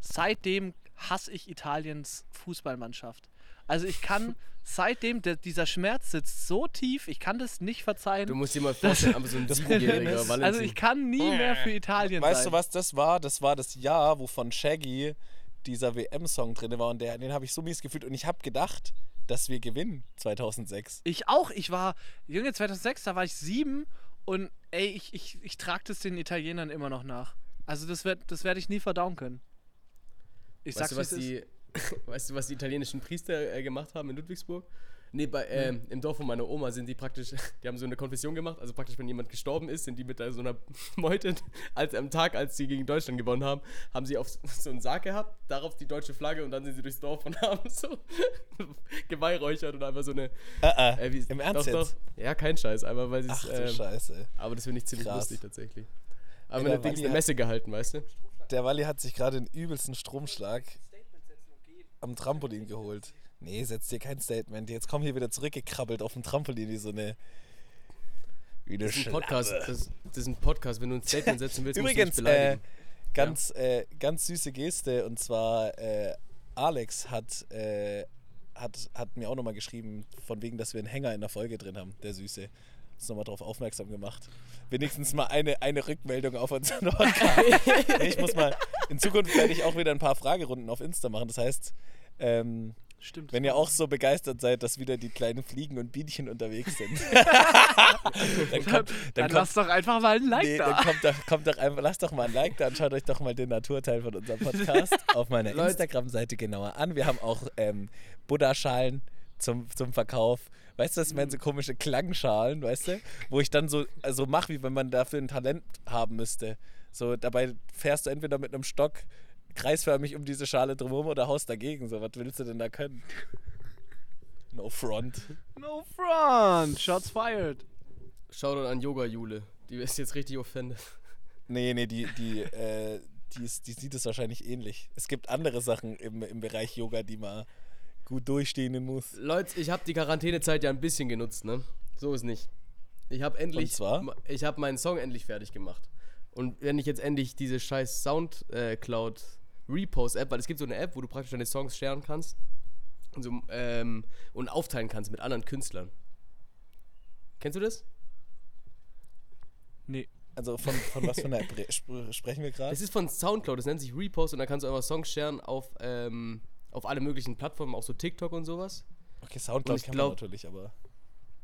[SPEAKER 1] Seitdem hasse ich Italiens Fußballmannschaft. Also ich kann seitdem der, dieser Schmerz sitzt so tief, ich kann das nicht verzeihen.
[SPEAKER 3] Du musst dir mal vorstellen, aber so ein siebenjähriger Valentin.
[SPEAKER 1] also ich kann nie mehr für Italien
[SPEAKER 2] Weißt
[SPEAKER 1] sein.
[SPEAKER 2] du, was das war? Das war das Jahr, wo von Shaggy dieser WM-Song drin war und der, den habe ich so mies gefühlt und ich habe gedacht, dass wir gewinnen 2006.
[SPEAKER 1] Ich auch. Ich war, Junge, 2006, da war ich sieben und ey, ich, ich, ich trage das den Italienern immer noch nach. Also das, werd, das werde ich nie verdauen können. Ich
[SPEAKER 3] Weißt
[SPEAKER 1] sag's,
[SPEAKER 3] du, was die, weißt du, was die italienischen Priester äh, gemacht haben in Ludwigsburg? Nee, bei, ähm, im Dorf von meiner Oma sind die praktisch, die haben so eine Konfession gemacht, also praktisch, wenn jemand gestorben ist, sind die mit so einer Meute, als am Tag, als sie gegen Deutschland gewonnen haben, haben sie auf so einen Sarg gehabt, darauf die deutsche Flagge und dann sind sie durchs Dorf und haben so geweihräuchert und einfach so eine.
[SPEAKER 2] Äh, äh,
[SPEAKER 3] Äh, wie,
[SPEAKER 2] Im Ernst
[SPEAKER 3] doch,
[SPEAKER 2] jetzt?
[SPEAKER 3] Doch, ja, kein Scheiß, einfach weil sie
[SPEAKER 2] Ach
[SPEAKER 3] es.
[SPEAKER 2] du
[SPEAKER 3] Ähm,
[SPEAKER 2] Scheiße.
[SPEAKER 3] aber das finde ich ziemlich
[SPEAKER 2] Krass.
[SPEAKER 3] lustig tatsächlich. Aber meine
[SPEAKER 2] der Walli
[SPEAKER 3] eine Messe gehalten, weißt du?
[SPEAKER 2] Der Walli hat sich gerade den übelsten Stromschlag am Trampolin geholt. Nee, setz dir kein Statement. Jetzt komm hier wieder zurückgekrabbelt auf dem Trampolin, wie so eine. Wie eine
[SPEAKER 3] Das ist ein. Podcast. Das, das ist ein Podcast. Wenn du ein Statement setzen willst,
[SPEAKER 2] Übrigens,
[SPEAKER 3] musst du mich
[SPEAKER 2] äh, ganz, äh, ganz süße Geste und zwar äh, Alex hat, äh, hat, hat mir auch nochmal geschrieben, von wegen, dass wir einen Hänger in der Folge drin haben, der Süße. Uns nochmal darauf aufmerksam gemacht. Wenigstens mal eine, eine Rückmeldung auf unseren Podcast. ich muss mal, in Zukunft werde ich auch wieder ein paar Fragerunden auf Insta machen. Das heißt, ähm,
[SPEAKER 1] Stimmt.
[SPEAKER 2] wenn ihr auch so begeistert seid, dass wieder die kleinen Fliegen und Bienchen unterwegs sind, dann kommt,
[SPEAKER 1] dann,
[SPEAKER 2] dann kommt
[SPEAKER 1] lass doch einfach mal ein Like
[SPEAKER 2] Nee,
[SPEAKER 1] da.
[SPEAKER 2] dann kommt doch, kommt doch einfach, lasst doch mal ein Like da und schaut euch doch mal den Naturteil von unserem Podcast auf meiner. Instagram-Seite genauer an. Wir haben auch ähm, Buddha-Schalen zum, zum Verkauf. Weißt du, das wären so komische Klangschalen, weißt du? Wo ich dann so also mache, wie wenn man dafür ein Talent haben müsste. So, dabei fährst du entweder mit einem Stock kreisförmig um diese Schale drumherum oder haust dagegen. So, was willst du denn da können? No front.
[SPEAKER 1] No front. Shots fired.
[SPEAKER 3] Shoutout an Yoga Jule. Die ist jetzt richtig offended.
[SPEAKER 2] Nee, nee, die, die, äh, die, ist, die sieht es wahrscheinlich ähnlich. Es gibt andere Sachen im, im Bereich Yoga, die man gut durchstehen muss.
[SPEAKER 3] Leute, ich habe die Quarantänezeit ja ein bisschen genutzt, ne? So ist nicht. Ich habe endlich.
[SPEAKER 2] Und zwar?
[SPEAKER 3] Ich habe meinen Song endlich fertig gemacht. Und wenn ich jetzt endlich diese scheiß Soundcloud Repost App, weil es gibt so eine App, wo du praktisch deine Songs sharen kannst und, so, ähm, und aufteilen kannst mit anderen Künstlern. Kennst du das?
[SPEAKER 1] Nee.
[SPEAKER 2] Also von, von was für einer App re- sp sprechen wir gerade?
[SPEAKER 3] Das ist von Soundcloud, das nennt sich Repost und da kannst du einfach Songs sharen auf, ähm, auf alle möglichen Plattformen, auch so TikTok und sowas.
[SPEAKER 2] Okay,
[SPEAKER 3] Und
[SPEAKER 2] Soundcloud
[SPEAKER 3] ich
[SPEAKER 2] kennt
[SPEAKER 3] glaub-
[SPEAKER 2] man natürlich, aber.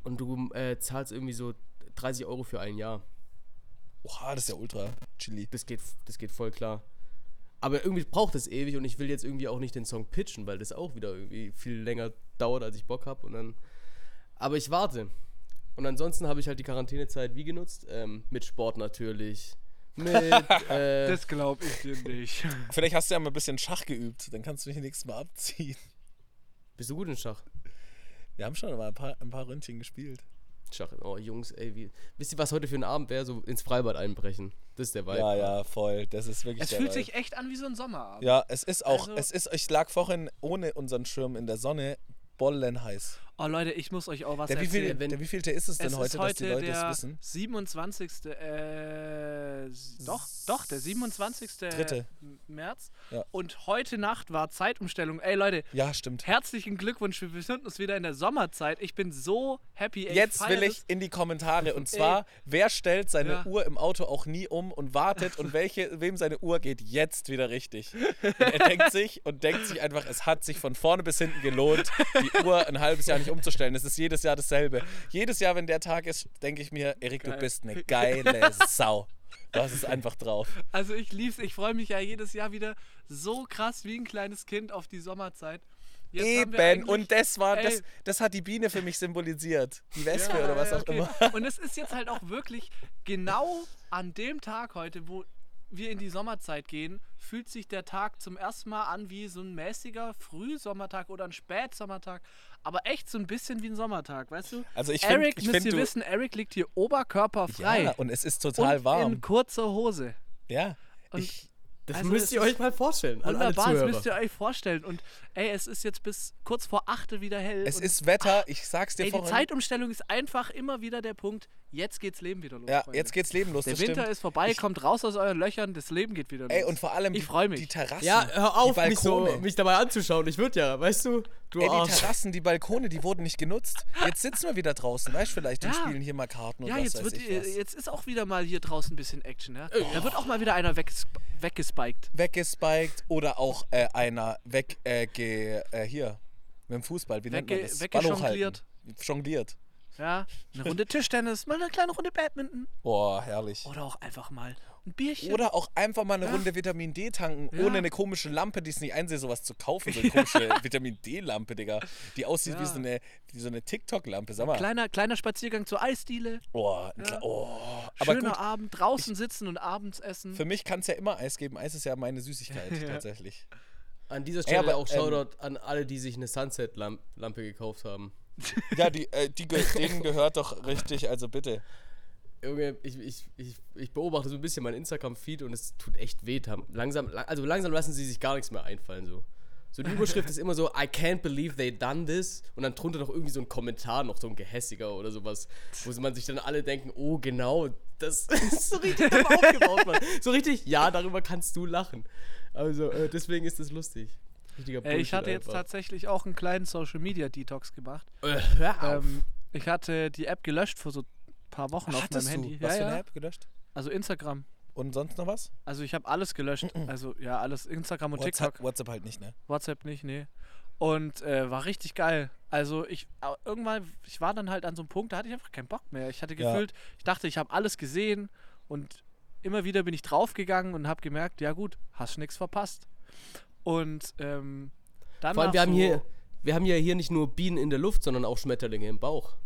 [SPEAKER 3] Und du äh, zahlst irgendwie so 30 Euro für ein Jahr.
[SPEAKER 2] Oha, das ist ja ultra chilly.
[SPEAKER 3] Das geht, das geht voll klar. Aber irgendwie braucht es ewig und ich will jetzt irgendwie auch nicht den Song pitchen, weil das auch wieder irgendwie viel länger dauert, als ich Bock habe. Und dann. Aber ich warte. Und ansonsten habe ich halt die Quarantänezeit wie genutzt? Ähm, mit Sport natürlich. Mit. Äh,
[SPEAKER 1] Das glaube ich dir nicht.
[SPEAKER 2] Vielleicht hast du ja mal ein bisschen Schach geübt, dann kannst du mich nächstes Mal abziehen.
[SPEAKER 3] bist du gut in Schach?
[SPEAKER 2] Wir haben schon mal ein paar, ein paar Ründchen gespielt.
[SPEAKER 3] Schach. Oh, Jungs, ey, wie. Wisst ihr, was heute für ein Abend wäre? So ins Freibad einbrechen. Das ist der Vibe.
[SPEAKER 2] Ja, ja, voll. Das ist wirklich
[SPEAKER 1] Es
[SPEAKER 2] der
[SPEAKER 1] fühlt
[SPEAKER 2] Vibe.
[SPEAKER 1] sich echt an wie so ein Sommerabend.
[SPEAKER 2] Ja, es ist auch,
[SPEAKER 1] Also-
[SPEAKER 2] es ist, ich lag vorhin ohne unseren Schirm in der Sonne, bollen heiß.
[SPEAKER 1] Oh Leute, ich muss euch auch was
[SPEAKER 2] Der, wie viel,
[SPEAKER 1] erzählen.
[SPEAKER 2] der wievielte ist es denn
[SPEAKER 1] es
[SPEAKER 2] heute,
[SPEAKER 1] ist
[SPEAKER 2] dass die
[SPEAKER 1] heute
[SPEAKER 2] Leute es wissen?
[SPEAKER 1] 27. Äh, doch, doch, der 27.
[SPEAKER 2] Dritte.
[SPEAKER 1] März.
[SPEAKER 2] Ja.
[SPEAKER 1] Und heute Nacht war Zeitumstellung. Ey Leute,
[SPEAKER 2] Ja, stimmt.
[SPEAKER 1] herzlichen Glückwunsch. Wir befinden uns wieder in der Sommerzeit. Ich bin so happy. Ey,
[SPEAKER 2] Jetzt will ich in die Kommentare und zwar, wer stellt seine
[SPEAKER 1] Ja.
[SPEAKER 2] Uhr im Auto auch nie um und wartet und welche, wem seine Uhr geht jetzt wieder richtig? Und er denkt sich und denkt sich einfach, es hat sich von vorne bis hinten gelohnt, die Uhr ein halbes Jahr nicht umzustellen. Es ist jedes Jahr dasselbe. Jedes Jahr, wenn der Tag ist, denke ich mir, Erik, du bist eine geile Sau. Du hast es einfach drauf.
[SPEAKER 1] Also ich lieb's. Ich freue mich ja jedes Jahr wieder so krass wie ein kleines Kind auf die Sommerzeit. Jetzt
[SPEAKER 2] Eben, und das war, das,
[SPEAKER 1] Ey.
[SPEAKER 2] das hat die Biene für mich symbolisiert. Die Wespe
[SPEAKER 1] Ja,
[SPEAKER 2] oder was auch
[SPEAKER 1] okay.
[SPEAKER 2] immer.
[SPEAKER 1] Und es ist jetzt halt auch wirklich genau an dem Tag heute, wo wir in die Sommerzeit gehen, fühlt sich der Tag zum ersten Mal an wie so ein mäßiger Frühsommertag oder ein Spätsommertag. Aber echt so ein bisschen wie ein Sommertag, weißt du?
[SPEAKER 2] Also ich find-
[SPEAKER 1] Eric,
[SPEAKER 2] ich
[SPEAKER 1] müsst
[SPEAKER 2] find,
[SPEAKER 1] ihr wissen, Eric liegt hier oberkörperfrei.
[SPEAKER 2] Ja, und es ist total
[SPEAKER 1] und
[SPEAKER 2] warm.
[SPEAKER 1] in kurzer Hose.
[SPEAKER 2] Ja.
[SPEAKER 1] Und
[SPEAKER 2] Ich,
[SPEAKER 3] Das
[SPEAKER 1] Also
[SPEAKER 3] müsst ihr euch mal vorstellen.
[SPEAKER 1] Wunderbar, das müsst ihr euch vorstellen. Und ey, es ist jetzt bis kurz vor 8 wieder hell.
[SPEAKER 2] es
[SPEAKER 1] und,
[SPEAKER 2] ist Wetter, ich sag's dir
[SPEAKER 1] Ey, die
[SPEAKER 2] vorhin.
[SPEAKER 1] Zeitumstellung ist einfach immer wieder der Punkt, jetzt geht's Leben wieder los.
[SPEAKER 2] ja,
[SPEAKER 1] Freunde.
[SPEAKER 2] jetzt geht's Leben los,
[SPEAKER 1] Der
[SPEAKER 2] das
[SPEAKER 1] Winter
[SPEAKER 2] stimmt.
[SPEAKER 1] ist vorbei, kommt raus aus euren Löchern, das Leben geht wieder los.
[SPEAKER 2] Ey, und vor allem
[SPEAKER 1] Ich
[SPEAKER 2] die,
[SPEAKER 1] freu mich.
[SPEAKER 2] die Terrassen.
[SPEAKER 3] Ja, hör auf,
[SPEAKER 2] die
[SPEAKER 3] mich, so, mich dabei anzuschauen. Ich würde ja, weißt du, du
[SPEAKER 2] Ey, die
[SPEAKER 3] Arsch.
[SPEAKER 2] Terrassen, die Balkone, die wurden nicht genutzt. Jetzt sitzen wir wieder draußen, weißt du vielleicht, und
[SPEAKER 1] Ja.
[SPEAKER 2] spielen hier mal Karten und
[SPEAKER 1] ja,
[SPEAKER 2] was
[SPEAKER 1] jetzt,
[SPEAKER 2] weiß
[SPEAKER 1] wird,
[SPEAKER 2] ich was.
[SPEAKER 1] jetzt ist auch wieder mal hier draußen ein bisschen Action. Ja?
[SPEAKER 2] Äh,
[SPEAKER 1] Da wird auch mal wieder einer wegges weggespiked.
[SPEAKER 2] Weggespiked oder auch äh, einer weg, äh, ge, äh, hier, mit dem Fußball, wie nennt man das?
[SPEAKER 1] weggejongliert.
[SPEAKER 2] Jongliert.
[SPEAKER 1] Ja? Eine Runde Tischtennis, mal eine kleine Runde Badminton.
[SPEAKER 2] Boah, herrlich.
[SPEAKER 1] Oder auch einfach mal ein Bierchen.
[SPEAKER 2] Oder auch einfach mal eine Runde Vitamin D tanken,
[SPEAKER 1] Ja.
[SPEAKER 2] ohne eine komische Lampe, die es nicht einsehe, sowas zu kaufen. So eine komische Vitamin D-Lampe, Digga. Die aussieht wie
[SPEAKER 1] Ja.
[SPEAKER 2] so eine, wie so eine TikTok-Lampe. Sag mal.
[SPEAKER 1] kleiner, kleiner Spaziergang zur Eisdiele.
[SPEAKER 2] Oh,
[SPEAKER 1] Ja.
[SPEAKER 2] Oh. Aber
[SPEAKER 1] Schöner
[SPEAKER 2] gut,
[SPEAKER 1] Abend, draußen sitzen und abends essen.
[SPEAKER 2] für mich kann es ja immer Eis geben. Eis ist ja meine Süßigkeit,
[SPEAKER 1] Ja.
[SPEAKER 2] tatsächlich.
[SPEAKER 3] An dieser
[SPEAKER 2] Ey,
[SPEAKER 3] Stelle
[SPEAKER 2] aber,
[SPEAKER 3] auch
[SPEAKER 2] ähm,
[SPEAKER 3] Shoutout an alle, die sich eine Sunset-Lampe gekauft haben.
[SPEAKER 2] Ja, die, äh, die, denen gehört doch richtig, also bitte.
[SPEAKER 3] Junge, ich, ich, ich, ich beobachte so ein bisschen meinen Instagram-Feed und es tut echt weh. Langsam, la- also langsam lassen sie sich gar nichts mehr einfallen. So, so die Überschrift ist immer so, I can't believe they done this. Und dann drunter noch irgendwie so ein Kommentar, noch so ein gehässiger oder sowas, wo man sich dann alle denken, oh genau, das ist so richtig dumm aufgebaut, Mann. So richtig, ja, darüber kannst du lachen. Also äh, deswegen ist das lustig. Richtiger
[SPEAKER 1] Ey, ich hatte jetzt
[SPEAKER 3] einfach.
[SPEAKER 1] tatsächlich auch einen kleinen Social Media Detox gemacht.
[SPEAKER 3] Äh, hör auf.
[SPEAKER 1] Ähm, ich hatte die App gelöscht vor so paar Wochen auf
[SPEAKER 2] Hattest
[SPEAKER 1] meinem
[SPEAKER 2] du
[SPEAKER 1] Handy.
[SPEAKER 2] was
[SPEAKER 1] ja,
[SPEAKER 2] für eine
[SPEAKER 1] ja.
[SPEAKER 2] App gelöscht?
[SPEAKER 1] Also Instagram.
[SPEAKER 2] Und sonst noch was?
[SPEAKER 1] Also ich habe alles gelöscht. Also ja, alles Instagram und
[SPEAKER 2] WhatsApp,
[SPEAKER 1] TikTok.
[SPEAKER 2] WhatsApp halt nicht, ne?
[SPEAKER 1] WhatsApp nicht, nee. Und äh, war richtig geil. Also ich irgendwann, ich war dann halt an so einem Punkt, da hatte ich einfach keinen Bock mehr. Ich hatte
[SPEAKER 2] Ja.
[SPEAKER 1] gefühlt, ich dachte, ich habe alles gesehen und immer wieder bin ich draufgegangen und habe gemerkt, ja gut, hast nichts verpasst. Und ähm, dann
[SPEAKER 3] Vor allem, wir haben,
[SPEAKER 1] so,
[SPEAKER 3] hier, wir haben ja hier nicht nur Bienen in der Luft, sondern auch Schmetterlinge im Bauch.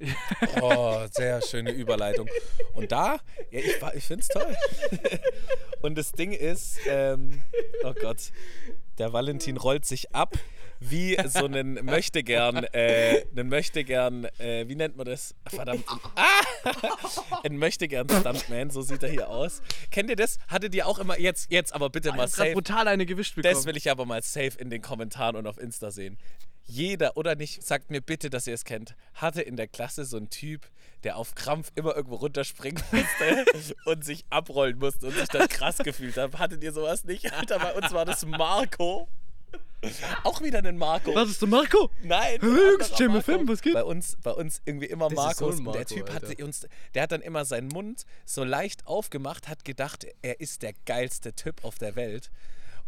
[SPEAKER 2] Oh, sehr schöne Überleitung. Und da, ja, ich, ich finde es toll. Und das Ding ist, ähm, oh Gott, der Valentin rollt sich ab wie so einen Möchtegern, äh, einen Möchtegern, äh, wie nennt man das? Verdammt. Ah! Ein Möchtegern Stuntman, so sieht er hier aus. Kennt ihr das? Hattet ihr auch immer, jetzt, jetzt aber bitte
[SPEAKER 1] ich
[SPEAKER 2] mal safe.
[SPEAKER 1] brutal eine gewischt bekommen.
[SPEAKER 2] Das will ich aber mal safe in den Kommentaren und auf Insta sehen. Jeder oder nicht, sagt mir bitte, dass ihr es kennt, hatte in der Klasse so einen Typ, der auf Krampf immer irgendwo runterspringen musste und sich abrollen musste und sich dann krass gefühlt hat. Hattet ihr sowas nicht? Alter, bei uns war das Marco. Auch wieder ein Marco.
[SPEAKER 1] Was ist der Marco?
[SPEAKER 2] Nein. Marco.
[SPEAKER 1] Film, was geht?
[SPEAKER 2] Bei uns, bei uns irgendwie immer
[SPEAKER 3] ist so
[SPEAKER 2] der
[SPEAKER 3] Marco,
[SPEAKER 2] Typ hatte
[SPEAKER 3] Alter.
[SPEAKER 2] uns, der hat dann immer seinen Mund so leicht aufgemacht, hat gedacht, er ist der geilste Typ auf der Welt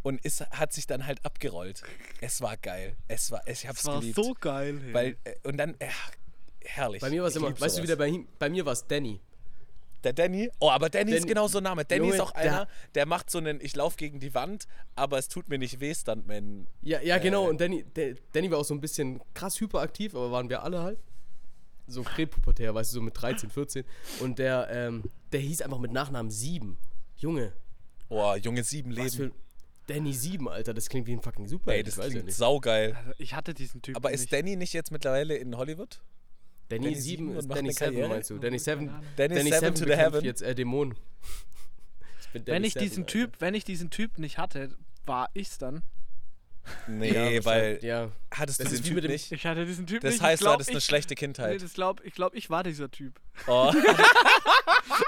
[SPEAKER 2] und ist, hat sich dann halt abgerollt. Es war geil. Es war, ich hab's
[SPEAKER 1] Das war
[SPEAKER 2] geliebt.
[SPEAKER 1] so geil. Hey.
[SPEAKER 2] Weil, äh, und dann, äh, herrlich.
[SPEAKER 3] Bei mir war es immer, weißt du, wieder bei, ihm- bei mir war es Danny.
[SPEAKER 2] Der Danny? Oh, aber Danny, ist
[SPEAKER 3] Danny-
[SPEAKER 2] genau so ein Name. Danny
[SPEAKER 3] Junge,
[SPEAKER 2] ist auch
[SPEAKER 3] der-
[SPEAKER 2] einer, der macht so einen, ich lauf gegen die Wand, aber es tut mir nicht weh, Stuntman.
[SPEAKER 3] Ja, ja genau.
[SPEAKER 2] Äh.
[SPEAKER 3] Und Danny, der, Danny war auch so ein bisschen krass hyperaktiv, aber waren wir alle halt. So präpubertär, weißt du, so mit 13, 14. Und der, ähm, der hieß einfach mit Nachnamen 7. Junge,
[SPEAKER 2] Oh, Junge, sieben
[SPEAKER 3] was
[SPEAKER 2] Leben.
[SPEAKER 3] für Danny 7, Alter, das klingt wie ein fucking Super.
[SPEAKER 2] Ey, das klingt saugeil.
[SPEAKER 1] also ich hatte diesen Typen
[SPEAKER 2] Aber ist
[SPEAKER 1] nicht.
[SPEAKER 2] Danny nicht jetzt mittlerweile in Hollywood?
[SPEAKER 3] Danny,
[SPEAKER 2] Danny
[SPEAKER 3] 7
[SPEAKER 2] sieben
[SPEAKER 3] ist Danny
[SPEAKER 2] eine
[SPEAKER 3] 7,
[SPEAKER 2] Karriere?
[SPEAKER 3] meinst du? Danny 7,
[SPEAKER 2] Danny,
[SPEAKER 3] Danny
[SPEAKER 2] 7
[SPEAKER 3] 7
[SPEAKER 2] to heaven.
[SPEAKER 3] jetzt äh, Dämonen. Ich bin Danny
[SPEAKER 1] wenn ich diesen
[SPEAKER 3] Alter.
[SPEAKER 1] Typ, wenn ich diesen Typ nicht hatte, war ich's dann.
[SPEAKER 2] Nee,
[SPEAKER 3] Ja,
[SPEAKER 2] weil
[SPEAKER 3] Ja.
[SPEAKER 2] hattest
[SPEAKER 3] Das
[SPEAKER 2] du den
[SPEAKER 3] wie
[SPEAKER 2] Typ
[SPEAKER 3] mit dem-
[SPEAKER 2] nicht?
[SPEAKER 1] Ich hatte diesen Typ
[SPEAKER 2] Das
[SPEAKER 1] nicht. ich
[SPEAKER 2] heißt, du hattest eine
[SPEAKER 1] ich,
[SPEAKER 2] schlechte
[SPEAKER 1] Nee,
[SPEAKER 2] Kindheit.
[SPEAKER 1] das glaub, ich glaube, ich war dieser Typ.
[SPEAKER 2] Oh.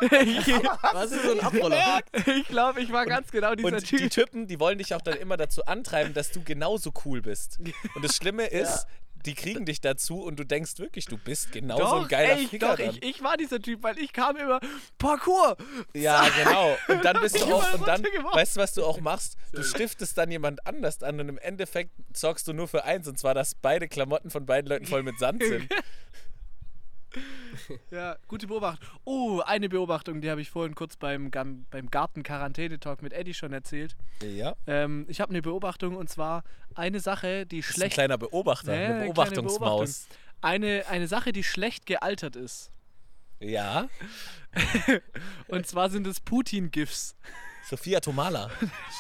[SPEAKER 3] Was ist so ein Abroller?
[SPEAKER 1] ich glaube, ich war ganz genau dieser
[SPEAKER 2] Und die
[SPEAKER 1] Typ.
[SPEAKER 2] Typen, die wollen dich auch dann immer dazu antreiben, dass du genauso cool bist. Und das Schlimme ist, die kriegen dich dazu und du denkst wirklich, du bist genauso ein
[SPEAKER 1] Doch,
[SPEAKER 2] geiler
[SPEAKER 1] ey,
[SPEAKER 2] Ficker
[SPEAKER 1] doch, ich, ich war dieser Typ, weil ich kam immer Parkour.
[SPEAKER 2] Ja, genau. Und dann bist du auch, und dann, weißt du, was du auch machst? Du stiftest dann jemand anders an und im Endeffekt sorgst du nur für eins, und zwar, dass beide Klamotten von beiden Leuten voll mit Sand sind.
[SPEAKER 1] Ja, gute Beobachtung. Oh, eine Beobachtung, die habe ich vorhin kurz beim, beim Garten-Quarantäne-Talk mit Eddie schon erzählt.
[SPEAKER 2] Ja.
[SPEAKER 1] Ähm, ich habe eine Beobachtung und zwar eine Sache, die
[SPEAKER 2] ist ein
[SPEAKER 1] schlecht.
[SPEAKER 2] kleiner Beobachter,
[SPEAKER 1] Nee,
[SPEAKER 2] eine Beobachtungsmaus.
[SPEAKER 1] Eine, eine Sache, die schlecht gealtert ist.
[SPEAKER 2] Ja.
[SPEAKER 1] Und zwar sind es Putin-GIFs.
[SPEAKER 2] Sophia Tomala.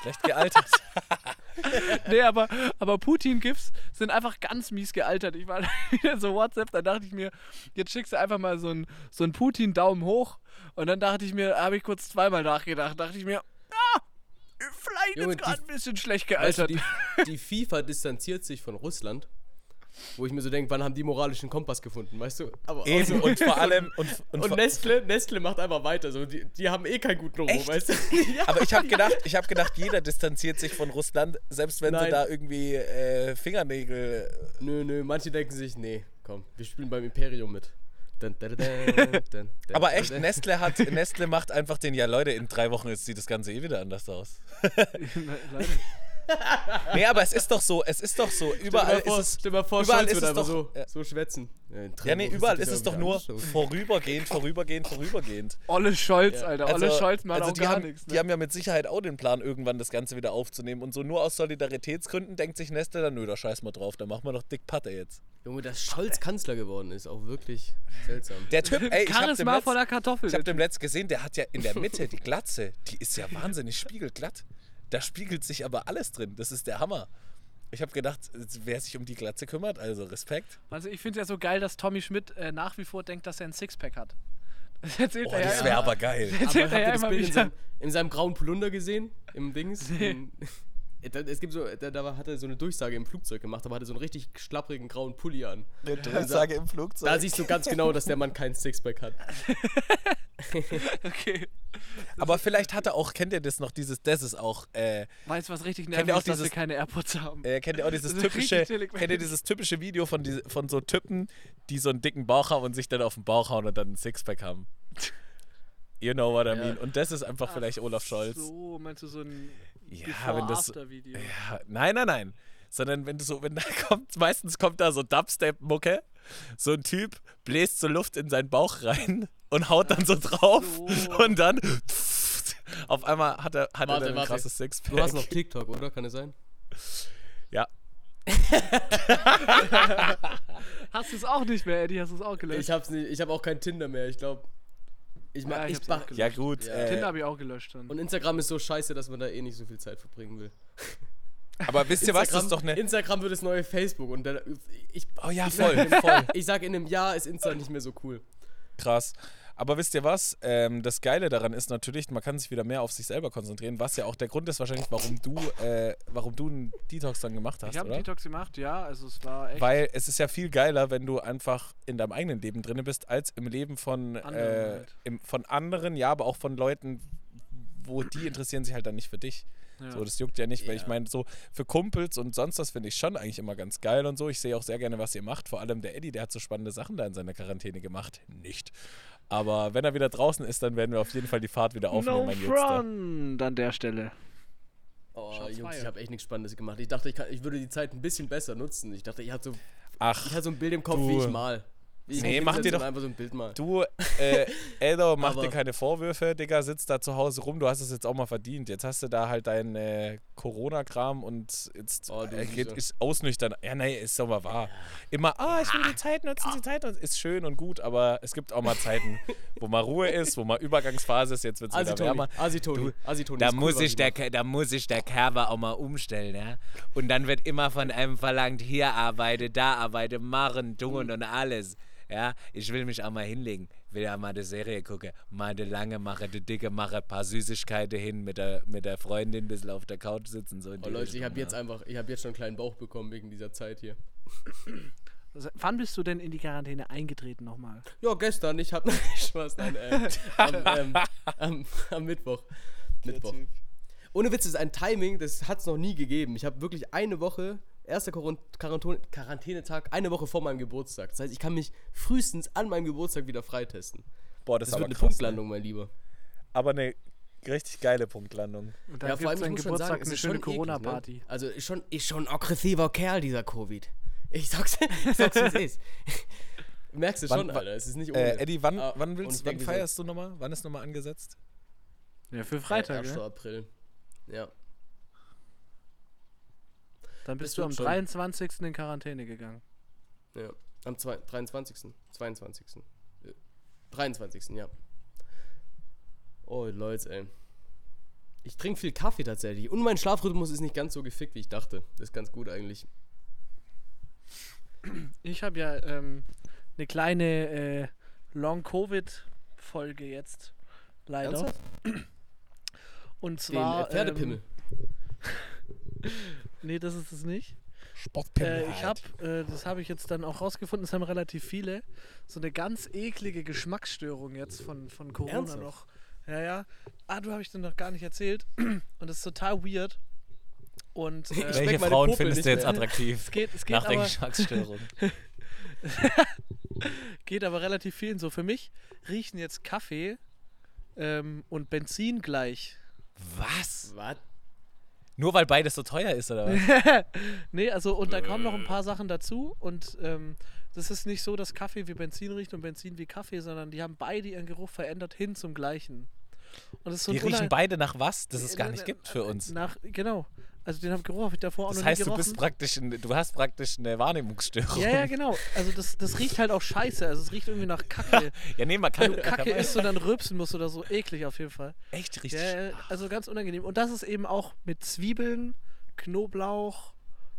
[SPEAKER 2] Schlecht gealtert.
[SPEAKER 1] Nee, aber, aber Putin-GIFs sind einfach ganz mies gealtert. Ich war wieder so WhatsApp, da dachte ich mir, jetzt schickst du einfach mal so einen so Putin-Daumen hoch. Und dann dachte ich mir, habe ich kurz zweimal nachgedacht, dachte ich mir, ah, vielleicht ist gerade ein bisschen schlecht
[SPEAKER 3] Weißt du,
[SPEAKER 1] gealtert.
[SPEAKER 3] die, die FIFA distanziert sich von Russland, wo ich mir so denke, wann haben die moralischen Kompass gefunden, weißt du? Aber
[SPEAKER 2] Eben, und vor allem. Und, und,
[SPEAKER 3] Und Nestle, Nestle macht einfach weiter. So, die, die haben eh keinen guten Roh,
[SPEAKER 2] Echt?
[SPEAKER 3] weißt du? ja.
[SPEAKER 2] aber ich habe gedacht, ich habe gedacht, jeder distanziert sich von Russland, selbst wenn sie
[SPEAKER 3] Nein.
[SPEAKER 2] da irgendwie äh, Fingernägel.
[SPEAKER 3] Nö, nö, manche denken sich, nee, komm, wir spielen beim Imperium mit. Dun, dun, dun, dun, dun, dun,
[SPEAKER 2] Aber echt,
[SPEAKER 3] dun.
[SPEAKER 2] Nestle hat, Nestle macht einfach den, ja Leute, in drei Wochen sieht das Ganze eh wieder anders aus.
[SPEAKER 1] Leider.
[SPEAKER 2] Nee, aber es ist doch so, es ist doch so, überall
[SPEAKER 3] vor,
[SPEAKER 2] ist es.
[SPEAKER 3] stell mal vor,
[SPEAKER 2] überall
[SPEAKER 3] Scholz
[SPEAKER 2] ist es doch-
[SPEAKER 3] so,
[SPEAKER 2] ja.
[SPEAKER 3] so schwätzen. Ja,
[SPEAKER 2] Ja, nee, überall ist es doch nur vorübergehend, vorübergehend, vorübergehend.
[SPEAKER 1] Olle Scholz,
[SPEAKER 3] Ja.
[SPEAKER 1] Alter. Olle Scholz macht
[SPEAKER 2] also
[SPEAKER 1] auch
[SPEAKER 2] die,
[SPEAKER 1] gar
[SPEAKER 2] haben,
[SPEAKER 1] nichts.
[SPEAKER 2] die
[SPEAKER 1] Ne?
[SPEAKER 2] haben ja mit Sicherheit auch den Plan, irgendwann das Ganze wieder aufzunehmen. Und so nur aus Solidaritätsgründen denkt sich Nestle dann, nö, da scheiß mal drauf, da machen wir doch dick Patte jetzt.
[SPEAKER 3] Junge, dass Scholz Kanzler geworden ist, auch wirklich seltsam.
[SPEAKER 2] Der Typ, ey, ich hab dem
[SPEAKER 1] Charisma
[SPEAKER 2] letzt,
[SPEAKER 1] voller Kartoffel.
[SPEAKER 2] ich hab dem letzt gesehen, der hat ja in der Mitte die Glatze, die ist ja wahnsinnig spiegelglatt. Da spiegelt sich aber alles drin, das ist der Hammer. Ich habe gedacht, wer sich um die Glatze kümmert, also Respekt.
[SPEAKER 1] Also ich finde es ja so geil, dass Tommy Schmidt äh, nach wie vor denkt, dass er ein Sixpack hat. Das erzählt
[SPEAKER 2] Oh,
[SPEAKER 1] er
[SPEAKER 2] das wäre aber geil.
[SPEAKER 1] Das
[SPEAKER 3] Aber
[SPEAKER 1] er
[SPEAKER 3] habt ihr das Bild in seinem, in seinem grauen Polunder gesehen? Im Dings?
[SPEAKER 1] Nee.
[SPEAKER 3] Da- es gibt so, da, da hat er so eine Durchsage im Flugzeug gemacht, aber hatte so einen richtig schlapprigen grauen Pulli an.
[SPEAKER 2] Eine Durchsage im Flugzeug.
[SPEAKER 3] Da siehst du ganz genau, dass der Mann keinen Sixpack hat.
[SPEAKER 1] Okay.
[SPEAKER 2] aber vielleicht hat er auch, kennt ihr das noch, dieses, das ist auch, äh,
[SPEAKER 1] Weißt du, was richtig
[SPEAKER 2] Kennt
[SPEAKER 1] nervig
[SPEAKER 2] ihr auch
[SPEAKER 1] ist, dass wir
[SPEAKER 2] dieses-
[SPEAKER 1] keine AirPods haben?
[SPEAKER 2] Äh, kennt ihr auch dieses typische, kennt ihr dieses typische Video von, diese, von so Typen, die so einen dicken Bauch haben und sich dann auf den Bauch hauen und dann ein Sixpack haben? You know what I
[SPEAKER 3] Ja.
[SPEAKER 2] mean. Und das ist einfach vielleicht
[SPEAKER 1] Ach
[SPEAKER 2] Olaf Scholz.
[SPEAKER 1] So, meinst du so ein
[SPEAKER 2] Ja, wenn das.
[SPEAKER 1] Before-After-Video?
[SPEAKER 2] Ja, nein, nein, nein. Sondern wenn du so, wenn da kommt, meistens kommt da so Dubstep-Mucke, so ein Typ bläst so Luft in seinen Bauch rein und haut dann so drauf
[SPEAKER 1] so.
[SPEAKER 2] und dann auf einmal hat er, hat
[SPEAKER 3] Warte,
[SPEAKER 2] er dann ein
[SPEAKER 3] warte.
[SPEAKER 2] krasses Sixpack.
[SPEAKER 3] Du hast noch TikTok, oder? Kann es sein?
[SPEAKER 2] ja.
[SPEAKER 1] Hast du es auch nicht mehr, Eddie? Hast du es auch gelöscht?
[SPEAKER 3] Ich hab's nicht, ich hab auch kein Tinder mehr, ich glaube. Ich
[SPEAKER 1] Ja,
[SPEAKER 3] mach,
[SPEAKER 1] ich
[SPEAKER 3] ich mach.
[SPEAKER 2] Ja, gut.
[SPEAKER 3] Ja.
[SPEAKER 2] Äh,
[SPEAKER 1] Tinder habe ich auch gelöscht dann.
[SPEAKER 3] und Instagram ist so scheiße, dass man da eh nicht so viel Zeit verbringen will.
[SPEAKER 2] aber wisst ihr was? Das
[SPEAKER 3] Instagram,
[SPEAKER 2] ist doch eine.
[SPEAKER 3] Instagram wird das neue Facebook und dann, ich,
[SPEAKER 2] Oh ja,
[SPEAKER 3] ich sag,
[SPEAKER 2] voll,
[SPEAKER 3] einem-
[SPEAKER 2] voll.
[SPEAKER 3] ich sag, in einem Jahr ist Insta nicht mehr so cool.
[SPEAKER 2] Krass. Aber wisst ihr was? Ähm, das Geile daran ist natürlich, man kann sich wieder mehr auf sich selber konzentrieren, was ja auch der Grund ist wahrscheinlich, warum du, äh, warum du einen Detox dann gemacht hast,
[SPEAKER 1] ich habe einen Detox gemacht, ja. Also es war echt.
[SPEAKER 2] Weil es ist ja viel geiler, wenn du einfach in deinem eigenen Leben drin bist, als im Leben von,
[SPEAKER 1] Anderen
[SPEAKER 2] äh,
[SPEAKER 1] halt.
[SPEAKER 2] im, von anderen, ja, aber auch von Leuten, wo die interessieren sich halt dann nicht für dich.
[SPEAKER 1] Ja.
[SPEAKER 2] So, das juckt ja nicht, weil ich meine, so für Kumpels und sonst was finde ich schon eigentlich immer ganz geil und so. Ich sehe auch sehr gerne, was ihr macht. Vor allem der Eddie, der hat so spannende Sachen da in seiner Quarantäne gemacht. Nicht. Aber wenn er wieder draußen ist, dann werden wir auf jeden Fall die Fahrt wieder aufnehmen,
[SPEAKER 1] no
[SPEAKER 2] mein
[SPEAKER 1] front an der Stelle.
[SPEAKER 3] Oh,
[SPEAKER 1] Shots
[SPEAKER 3] Jungs, ich habe echt nichts Spannendes gemacht. Ich dachte, ich, kann, ich würde die Zeit ein bisschen besser nutzen. Ich dachte, ich hatte so,
[SPEAKER 2] Ach,
[SPEAKER 3] ich hatte so ein Bild im Kopf,
[SPEAKER 2] Du.
[SPEAKER 3] wie ich mal. Ich
[SPEAKER 2] Nee, mach dir doch-
[SPEAKER 3] einfach so ein Bild mal.
[SPEAKER 2] Du, äh, Eldo, mach dir keine Vorwürfe, Digga, sitzt da zu Hause rum, du hast es jetzt auch mal verdient. Jetzt hast du da halt deinen äh, Corona-Kram und jetzt
[SPEAKER 3] Oh, du
[SPEAKER 2] äh, geht, ist ausnüchtern. Ja, nee, ist doch mal wahr. Immer, ah, ich will die Zeit nutzen, die Zeit nutzen. Ist schön und gut, aber es gibt auch mal Zeiten, wo mal Ruhe ist, wo mal Übergangsphase ist, jetzt wird es wieder wärmer.
[SPEAKER 3] Asitoni, Asitoni.
[SPEAKER 4] Da
[SPEAKER 3] cool,
[SPEAKER 4] muss, sich
[SPEAKER 3] ich
[SPEAKER 4] der, da muss sich der Kerber auch mal umstellen, ja. Und dann wird immer von einem verlangt, hier arbeite, da arbeite, machen, tun und alles. Ja, ich will mich auch mal hinlegen, will ja mal die Serie gucken, mal die lange mache, die dicke mache, paar Süßigkeiten hin, mit der, mit der Freundin ein bisschen auf der Couch sitzen. So in
[SPEAKER 3] Oh Leute, ich habe jetzt einfach, ich habe jetzt schon einen kleinen Bauch bekommen wegen dieser Zeit hier.
[SPEAKER 1] Also, wann bist du denn in die Quarantäne eingetreten nochmal?
[SPEAKER 3] Ja, gestern, ich habe Spaß, nein, äh, am, ähm, am, am Mittwoch. Mittwoch. Ohne Witz, das ist ein Timing, das hat es noch nie gegeben. Ich habe wirklich eine Woche, erster Quarant- Quarantäne- Quarantänetag, eine Woche vor meinem Geburtstag. Das heißt, ich kann mich frühestens an meinem Geburtstag wieder freitesten.
[SPEAKER 2] Boah, das,
[SPEAKER 3] Das
[SPEAKER 2] ist
[SPEAKER 3] wird eine
[SPEAKER 2] krass. Ne?
[SPEAKER 3] Punktlandung, mein Lieber.
[SPEAKER 2] Aber eine richtig geile Punktlandung.
[SPEAKER 1] Und dann
[SPEAKER 3] Ja, vor allem, ich muss
[SPEAKER 1] Geburtstag
[SPEAKER 3] sagen,
[SPEAKER 1] eine schöne
[SPEAKER 3] eklig,
[SPEAKER 1] Corona-Party.
[SPEAKER 3] Ne? Also ist schon, ist schon ein aggressiver Kerl, dieser Covid. Ich sag's, ich sag's wie es ist. Merkst du
[SPEAKER 2] Wann-
[SPEAKER 3] schon, Alter, es ist nicht.
[SPEAKER 2] Äh, Eddie, wann,
[SPEAKER 3] Ah,
[SPEAKER 2] wann willst wann feierst du nochmal? Wann ist nochmal angesetzt?
[SPEAKER 1] Ja, für
[SPEAKER 3] sind-
[SPEAKER 1] Freitag,
[SPEAKER 3] 1.
[SPEAKER 1] ja?
[SPEAKER 3] April. Ja.
[SPEAKER 1] Dann bist
[SPEAKER 3] Das
[SPEAKER 1] du am
[SPEAKER 3] schon.
[SPEAKER 1] 23. in Quarantäne gegangen.
[SPEAKER 3] Ja, am zwei, 23. 22. Äh, 23. ja. Oh, Leute, ey. Ich trinke viel Kaffee tatsächlich. Und mein Schlafrhythmus ist nicht ganz so gefickt, wie ich dachte. Das ist ganz gut eigentlich.
[SPEAKER 1] Ich habe ja ähm, eine kleine äh, Long-Covid-Folge jetzt. Leider.
[SPEAKER 3] Ernsthaft?
[SPEAKER 1] Und
[SPEAKER 3] Den
[SPEAKER 1] zwar.
[SPEAKER 3] äh, Pferdepimmel.
[SPEAKER 1] Ähm, nee, das ist es nicht.
[SPEAKER 2] Sportpimmel.
[SPEAKER 1] Äh, ich habe, äh, das habe ich jetzt dann auch rausgefunden, das haben relativ viele, so eine ganz eklige Geschmacksstörung jetzt von, von Corona
[SPEAKER 3] Ernsthaft?
[SPEAKER 1] noch. Ja, ja. Ah, du habe ich dir noch gar nicht erzählt. Und das ist total weird. Und äh,
[SPEAKER 3] Ich
[SPEAKER 2] Welche Frauen
[SPEAKER 3] Popel
[SPEAKER 2] findest du jetzt
[SPEAKER 3] mehr.
[SPEAKER 2] attraktiv?
[SPEAKER 1] es geht, es geht
[SPEAKER 2] Nach der
[SPEAKER 1] aber,
[SPEAKER 2] Geschmacksstörung.
[SPEAKER 1] geht aber relativ vielen so. Für mich riechen jetzt Kaffee ähm, und Benzin gleich.
[SPEAKER 2] Was?
[SPEAKER 3] Was?
[SPEAKER 2] Nur weil beides so teuer ist, oder was?
[SPEAKER 1] nee, also und da kommen noch ein paar Sachen dazu und ähm, das ist nicht so, dass Kaffee wie Benzin riecht und Benzin wie Kaffee, sondern die haben beide ihren Geruch verändert hin zum gleichen. Und das ist so
[SPEAKER 2] Die riechen beide nach was, das es
[SPEAKER 1] Äh,
[SPEAKER 2] gar
[SPEAKER 1] äh,
[SPEAKER 2] nicht gibt für uns.
[SPEAKER 1] Nach, genau. Also den hab, Geruch habe ich davor auch
[SPEAKER 2] Das
[SPEAKER 1] noch
[SPEAKER 2] heißt,
[SPEAKER 1] nie
[SPEAKER 2] du
[SPEAKER 1] gerochen.
[SPEAKER 2] bist praktisch, ein, du hast praktisch eine Wahrnehmungsstörung.
[SPEAKER 1] ja, ja, genau. Also das, das riecht halt auch scheiße. Also es riecht irgendwie nach Kacke.
[SPEAKER 2] Ja, nee, man kann,
[SPEAKER 1] Wenn du
[SPEAKER 2] kann
[SPEAKER 1] Kacke
[SPEAKER 2] man,
[SPEAKER 1] isst und dann rülpsen musst oder so. Eklig auf jeden Fall.
[SPEAKER 2] echt richtig.
[SPEAKER 1] Ja, also ganz unangenehm. Und das ist eben auch mit Zwiebeln, Knoblauch,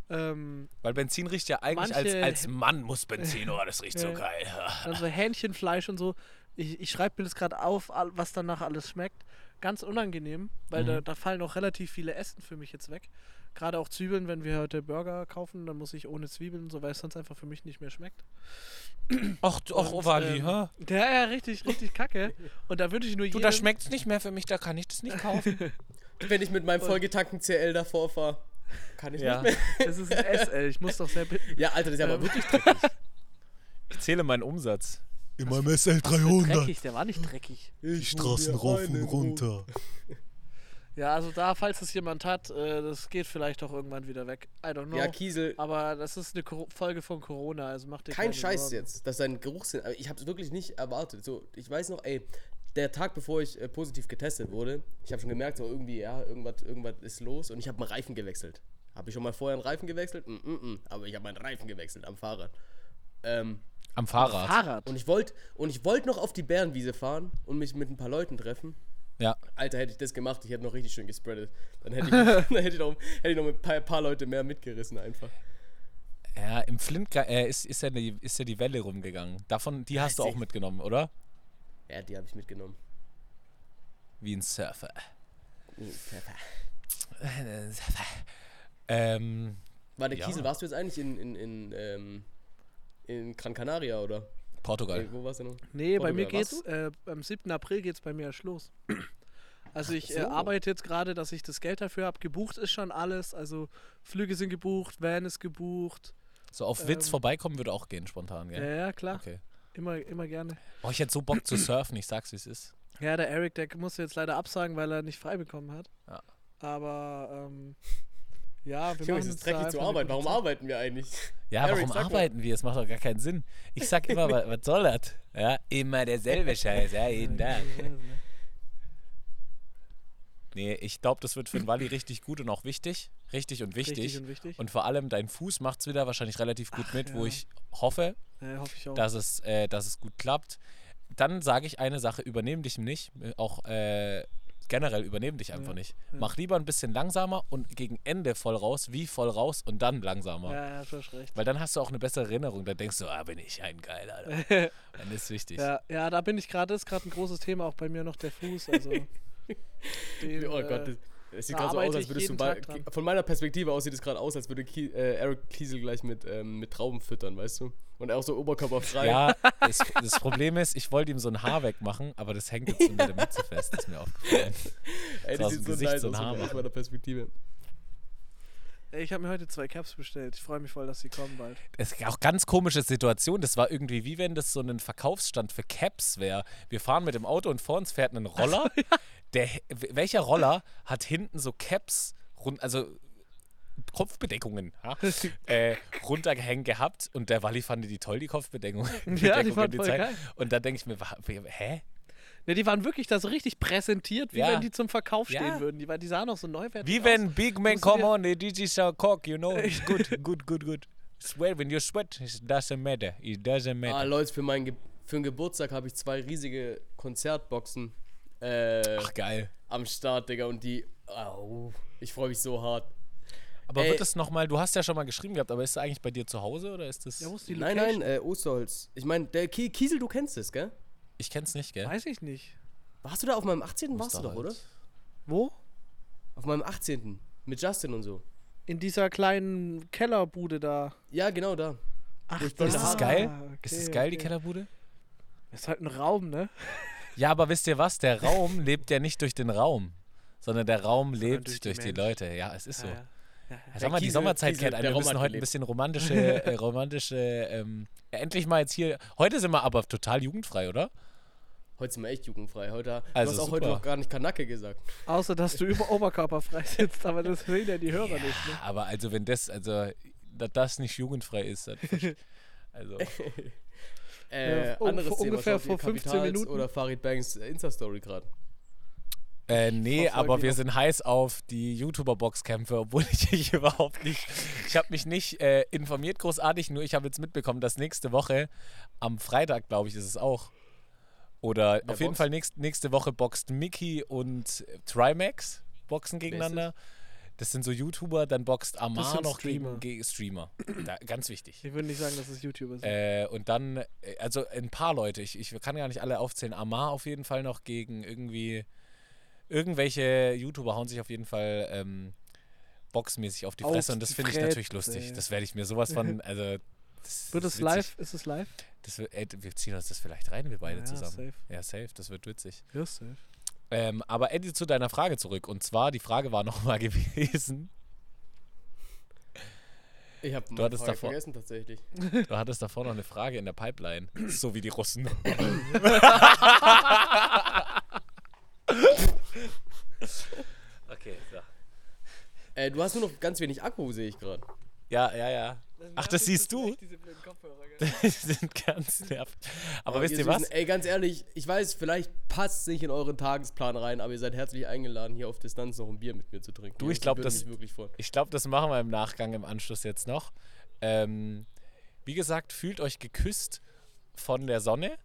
[SPEAKER 1] ähm,
[SPEAKER 2] Weil Benzin riecht ja eigentlich als, als Mann muss Benzin, oh, das riecht so geil.
[SPEAKER 1] dann so Hähnchenfleisch und so. Ich, ich schreibe mir das gerade auf, was danach alles schmeckt. Ganz unangenehm, weil da, da fallen auch relativ viele Essen für mich jetzt weg. Gerade auch Zwiebeln, wenn wir heute Burger kaufen, dann muss ich ohne Zwiebeln, so weil es sonst einfach für mich nicht mehr schmeckt.
[SPEAKER 2] Ach,
[SPEAKER 1] Und,
[SPEAKER 2] Ovali,
[SPEAKER 1] ähm? Ja, ja, richtig, richtig kacke. Und da würde ich nur
[SPEAKER 2] Du,
[SPEAKER 1] jedem...
[SPEAKER 2] das schmeckt's nicht mehr für mich, da kann ich das nicht kaufen.
[SPEAKER 3] Wenn ich mit meinem vollgetankten CL davor fahre, kann ich
[SPEAKER 2] ja.
[SPEAKER 3] nicht mehr.
[SPEAKER 1] Das ist ein SL, ich muss doch sehr bitten.
[SPEAKER 3] Ja, Alter, das ist aber
[SPEAKER 1] Ähm.
[SPEAKER 3] wirklich dreckig.
[SPEAKER 2] Ich zähle meinen Umsatz.
[SPEAKER 5] In meinem SL 300.
[SPEAKER 1] Dreckig, der war nicht dreckig.
[SPEAKER 5] Die Straßen rauf und runter.
[SPEAKER 1] Ja, also da, falls es jemand hat, äh, das geht vielleicht auch irgendwann wieder weg. I don't know.
[SPEAKER 3] Ja, Kiesel,
[SPEAKER 1] Aber das ist eine Folge von Corona, also macht dir
[SPEAKER 3] kein
[SPEAKER 1] keine
[SPEAKER 3] Scheiß
[SPEAKER 1] Sorgen.
[SPEAKER 3] jetzt, dass sein Geruchssinn. Ich habe es wirklich nicht erwartet. So, ich weiß noch, ey, der Tag bevor ich äh, positiv getestet wurde, ich habe schon gemerkt, so irgendwie, ja, irgendwas, irgendwas ist los und ich habe meinen Reifen gewechselt. Habe ich schon mal vorher einen Reifen gewechselt? Mm -mm -mm. Aber ich habe meinen Reifen gewechselt am Fahrrad. Ähm,
[SPEAKER 2] Am Fahrrad.
[SPEAKER 1] Fahrrad.
[SPEAKER 3] und ich wollte und ich wollte noch auf die Bärenwiese fahren und mich mit ein paar Leuten treffen.
[SPEAKER 2] Ja.
[SPEAKER 3] Alter, hätte ich das gemacht, ich hätte noch richtig schön gespreadet. Dann hätte ich, dann hätte ich, noch, hätte ich noch mit ein paar, paar Leute mehr mitgerissen einfach.
[SPEAKER 2] Ja, im Flint äh, ist, ist, ja die, ist ja die Welle rumgegangen. Davon, die hast du auch mitgenommen, oder?
[SPEAKER 3] Ja, die habe ich mitgenommen.
[SPEAKER 2] Wie ein Surfer.
[SPEAKER 3] Uh, Pfeffer.
[SPEAKER 2] Ähm,
[SPEAKER 3] War der
[SPEAKER 2] Ja.
[SPEAKER 3] Kiesel, warst du jetzt eigentlich in, in, in, ähm, in Gran Canaria oder?
[SPEAKER 2] Portugal.
[SPEAKER 3] Äh, wo warst du noch?
[SPEAKER 1] Nee, bei
[SPEAKER 3] Portugal,
[SPEAKER 1] mir
[SPEAKER 3] warst
[SPEAKER 1] geht's, äh, am 7. April geht's bei mir erst los. Also ich
[SPEAKER 3] so.
[SPEAKER 1] äh, arbeite jetzt gerade, dass ich das Geld dafür habe. Gebucht ist schon alles. Also Flüge sind gebucht, Van ist gebucht.
[SPEAKER 2] So auf Witz
[SPEAKER 1] Ähm,
[SPEAKER 2] vorbeikommen würde auch gehen, spontan,
[SPEAKER 1] Ja,
[SPEAKER 2] gell?
[SPEAKER 1] ja, klar.
[SPEAKER 2] Okay.
[SPEAKER 1] Immer, immer gerne.
[SPEAKER 2] Oh, ich hätte so Bock zu surfen, ich sag's, wie es ist.
[SPEAKER 1] Ja, der Eric, der musste jetzt leider absagen, weil er nicht frei bekommen hat.
[SPEAKER 2] Ja.
[SPEAKER 1] Aber ähm, ja, wir
[SPEAKER 3] Junge,
[SPEAKER 1] machen
[SPEAKER 3] es dreckig zu
[SPEAKER 1] einfach eine
[SPEAKER 3] arbeiten.
[SPEAKER 1] gute
[SPEAKER 3] Warum arbeiten wir eigentlich?
[SPEAKER 2] Ja,
[SPEAKER 3] Eric,
[SPEAKER 2] warum
[SPEAKER 3] sag mal.
[SPEAKER 2] arbeiten wir? Es macht doch gar keinen Sinn. Ich sag immer, was, was soll das? Ja, immer derselbe Scheiß, ja, jeden Tag. Nee, ich glaube, das wird für den Walli richtig gut und auch wichtig. Richtig und wichtig.
[SPEAKER 1] Richtig und wichtig.
[SPEAKER 2] Und vor allem dein Fuß macht es wieder wahrscheinlich relativ gut
[SPEAKER 1] Ach,
[SPEAKER 2] mit, wo
[SPEAKER 1] ja.
[SPEAKER 2] ich hoffe,
[SPEAKER 1] ja, hoffe ich auch.
[SPEAKER 2] dass es, äh, dass es gut klappt. Dann sage ich eine Sache, übernehm dich nicht. äh, Auch äh, generell übernehm dich einfach
[SPEAKER 1] Ja,
[SPEAKER 2] nicht.
[SPEAKER 1] ja.
[SPEAKER 2] Mach lieber ein bisschen langsamer und gegen Ende voll raus, wie voll raus und dann langsamer.
[SPEAKER 1] ja, ja, du hast recht.
[SPEAKER 2] Weil dann hast du auch eine bessere Erinnerung. Dann denkst du, ah, bin ich ein Geiler. Dann ist wichtig.
[SPEAKER 1] Ja, ja, da bin ich gerade, das ist gerade ein großes Thema, auch bei mir noch der Fuß. Also, den,
[SPEAKER 3] Oh
[SPEAKER 1] äh,
[SPEAKER 3] Gott, das, das sieht gerade so aus, als
[SPEAKER 1] ich
[SPEAKER 3] würdest du bei, von meiner Perspektive aus sieht es gerade aus, als würde Kie, äh, Eric Kiesel gleich mit, ähm, mit Trauben füttern, weißt du? Und auch so oberkörperfrei.
[SPEAKER 2] Ja, es, das Problem ist, ich wollte ihm so ein Haar wegmachen, aber das hängt jetzt unter der Mütze fest, ist mir aufgefallen.
[SPEAKER 3] Ey, das
[SPEAKER 2] aus
[SPEAKER 3] sieht so
[SPEAKER 2] Gesicht
[SPEAKER 3] nice
[SPEAKER 2] so ein
[SPEAKER 3] aus
[SPEAKER 2] Haar
[SPEAKER 3] von- meiner Perspektive.
[SPEAKER 1] Ich habe mir heute zwei Caps bestellt. Ich freue mich voll, dass sie kommen bald.
[SPEAKER 2] Es ist auch ganz komische Situation. Das war irgendwie wie wenn das so ein Verkaufsstand für Caps wäre. Wir fahren mit dem Auto und vor uns fährt ein Roller. Der, welcher Roller hat hinten so Caps, rund, also Kopfbedeckungen, ja, äh, runtergehängt gehabt und der Walli fand die toll, die Kopfbedeckung.
[SPEAKER 1] Ja, die
[SPEAKER 2] die
[SPEAKER 1] voll
[SPEAKER 2] Zeit.
[SPEAKER 1] geil.
[SPEAKER 2] Und da denke ich mir, hä?
[SPEAKER 1] Ja, die waren wirklich da so richtig präsentiert, wie
[SPEAKER 2] Ja.
[SPEAKER 1] wenn die zum Verkauf
[SPEAKER 2] Ja.
[SPEAKER 1] stehen würden. Die, war- die sahen auch so neuwertig
[SPEAKER 2] Wie
[SPEAKER 1] aus.
[SPEAKER 2] wenn Big Man come on, the DJ shall cock, you know. It's good, good, good, good. Sweat, when you sweat, it doesn't matter. It doesn't
[SPEAKER 3] Ah,
[SPEAKER 2] matter.
[SPEAKER 3] Leute, für, meinen Ge für den Geburtstag habe ich zwei riesige Konzertboxen äh,
[SPEAKER 2] Ach, geil.
[SPEAKER 3] am Start, Digga. Und die. Au, ich freue mich so hart.
[SPEAKER 2] Aber
[SPEAKER 3] Ey.
[SPEAKER 2] wird es nochmal, du hast ja schon mal geschrieben gehabt, aber ist es eigentlich bei dir zu Hause oder ist das.
[SPEAKER 1] Ja, wo ist die
[SPEAKER 3] Nein,
[SPEAKER 1] Location?
[SPEAKER 3] nein, äh, Osterholz. Ich meine, der Ki Kiesel, du kennst es, gell?
[SPEAKER 2] Ich kenn's nicht, gell?
[SPEAKER 1] Weiß ich nicht.
[SPEAKER 3] Warst du da auf meinem 18. warst du doch, oder?
[SPEAKER 2] Osterholz.
[SPEAKER 1] Wo?
[SPEAKER 3] Auf meinem 18. Mit Justin und so.
[SPEAKER 1] In dieser kleinen Kellerbude da.
[SPEAKER 3] Ja, genau da.
[SPEAKER 1] Ach,
[SPEAKER 3] ich bin
[SPEAKER 2] Ist
[SPEAKER 3] da-
[SPEAKER 2] das
[SPEAKER 3] Ah,
[SPEAKER 2] geil?
[SPEAKER 1] okay,
[SPEAKER 2] ist das geil, die
[SPEAKER 1] okay.
[SPEAKER 2] Kellerbude?
[SPEAKER 1] Ist halt ein Raum, ne?
[SPEAKER 2] Ja, aber wisst ihr was? Der Raum lebt ja nicht durch den Raum, sondern der Raum lebt
[SPEAKER 1] durch
[SPEAKER 2] durch,
[SPEAKER 1] die
[SPEAKER 2] die. Leute. Ja, es ist so.
[SPEAKER 1] Ja,
[SPEAKER 2] Ja,
[SPEAKER 1] ja. Ja,
[SPEAKER 2] sag mal, die Sommerzeit
[SPEAKER 3] Kiesel,
[SPEAKER 2] kennt einen.
[SPEAKER 3] der
[SPEAKER 2] Wir
[SPEAKER 3] Raum
[SPEAKER 2] müssen heute ein bisschen romantische, äh, romantische, ähm, ja, endlich mal jetzt hier. Heute sind wir aber total jugendfrei, oder?
[SPEAKER 3] Heute sind wir echt jugendfrei. Heute,
[SPEAKER 2] Also
[SPEAKER 3] du hast auch heute
[SPEAKER 2] super.
[SPEAKER 3] noch gar nicht Kanacke gesagt.
[SPEAKER 1] Außer, dass du über oberkörperfrei sitzt, aber das sehen ja die Hörer nicht, ne?
[SPEAKER 2] Aber also, wenn das, also, dass das nicht jugendfrei ist, dann, also,
[SPEAKER 3] Äh,
[SPEAKER 1] Ja, um-
[SPEAKER 3] anderes
[SPEAKER 1] vor
[SPEAKER 3] Thema.
[SPEAKER 1] ungefähr vor 15
[SPEAKER 3] Kapitals
[SPEAKER 1] Minuten.
[SPEAKER 3] Oder Farid Banks Insta-Story gerade.
[SPEAKER 2] Äh, nee, aber wir sind heiß auf die YouTuber-Boxkämpfe, obwohl ich mich überhaupt nicht. Ich habe mich nicht äh, informiert großartig, nur ich habe jetzt mitbekommen, dass nächste Woche, am Freitag, glaube ich, ist es auch. Oder auf jeden
[SPEAKER 3] boxt?
[SPEAKER 2] Fall nächst, nächste Woche boxt Mickey und Trimax boxen gegeneinander. Das sind so YouTuber, dann boxt Amar noch
[SPEAKER 1] Streamer.
[SPEAKER 2] gegen, Streamer. Da, ganz wichtig.
[SPEAKER 1] Ich würde nicht sagen, dass es YouTuber sind.
[SPEAKER 2] Äh, und dann, äh, also ein paar Leute, ich, ich kann gar nicht alle aufzählen. Amar auf jeden Fall noch gegen irgendwie. Irgendwelche YouTuber hauen sich auf jeden Fall ähm, boxmäßig auf die
[SPEAKER 1] Auf
[SPEAKER 2] Fresse und das finde ich natürlich lustig. Das werde ich mir sowas von. Also, das
[SPEAKER 1] Wird es live? Ist es live?
[SPEAKER 2] Das wird, ey, wir ziehen uns das vielleicht rein, wir beide
[SPEAKER 1] Ja,
[SPEAKER 2] zusammen.
[SPEAKER 1] safe.
[SPEAKER 2] Ja, safe, das wird witzig.
[SPEAKER 1] Ja, safe.
[SPEAKER 2] Ähm, aber Eddie, zu deiner Frage zurück. Und zwar, die Frage war nochmal gewesen.
[SPEAKER 3] Ich habe
[SPEAKER 2] Du hattest
[SPEAKER 3] Frage
[SPEAKER 2] davor-
[SPEAKER 3] vergessen tatsächlich.
[SPEAKER 2] Du hattest davor noch eine Frage in der Pipeline. So wie die Russen. okay, so.
[SPEAKER 3] Äh, du hast nur noch ganz wenig Akku, sehe ich gerade.
[SPEAKER 2] Ja, ja, ja. Ach, das siehst du? Die sind ganz nervig. Aber wisst
[SPEAKER 3] ihr
[SPEAKER 2] ihr was?
[SPEAKER 3] Süßen, Ey, ganz ehrlich, ich weiß, vielleicht passt es nicht in euren Tagesplan rein, aber ihr seid herzlich eingeladen, hier auf Distanz noch ein Bier mit mir zu trinken.
[SPEAKER 2] Du, ich glaub,
[SPEAKER 3] würde
[SPEAKER 2] das-. Ich glaube, das machen wir im Nachgang, im Anschluss jetzt noch. Ähm, wie gesagt, fühlt euch geküsst von der Sonne.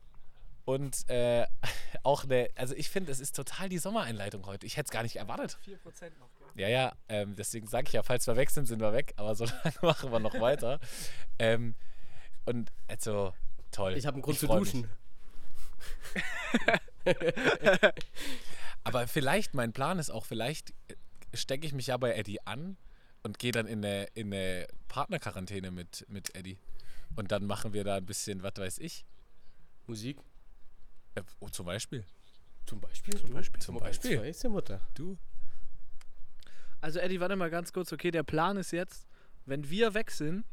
[SPEAKER 2] Und äh, auch eine, also ich finde, es ist total die Sommereinleitung heute. Ich hätte es gar nicht erwartet.
[SPEAKER 1] 4% noch?
[SPEAKER 2] Ja, ja, ähm, deswegen sage ich ja, falls wir weg sind, sind wir weg, aber so lange machen wir noch weiter. Ähm, und also, toll.
[SPEAKER 3] Ich habe einen Grund zu duschen.
[SPEAKER 2] Aber vielleicht, mein Plan ist auch, vielleicht stecke ich mich ja bei Eddie an und gehe dann in eine, in eine Partnerquarantäne mit, mit Eddie. Und dann machen wir da ein bisschen, was weiß ich.
[SPEAKER 3] Musik.
[SPEAKER 2] Äh, oh, zum Beispiel.
[SPEAKER 3] Zum Beispiel.
[SPEAKER 2] Zum
[SPEAKER 3] du?
[SPEAKER 2] Beispiel.
[SPEAKER 3] Zum
[SPEAKER 2] Zum Beispiel.
[SPEAKER 3] Beispiel. Ist ja Mutter.
[SPEAKER 2] Du.
[SPEAKER 1] Also, Eddie, warte mal ganz kurz. Okay, der Plan ist jetzt, wenn wir weg sind,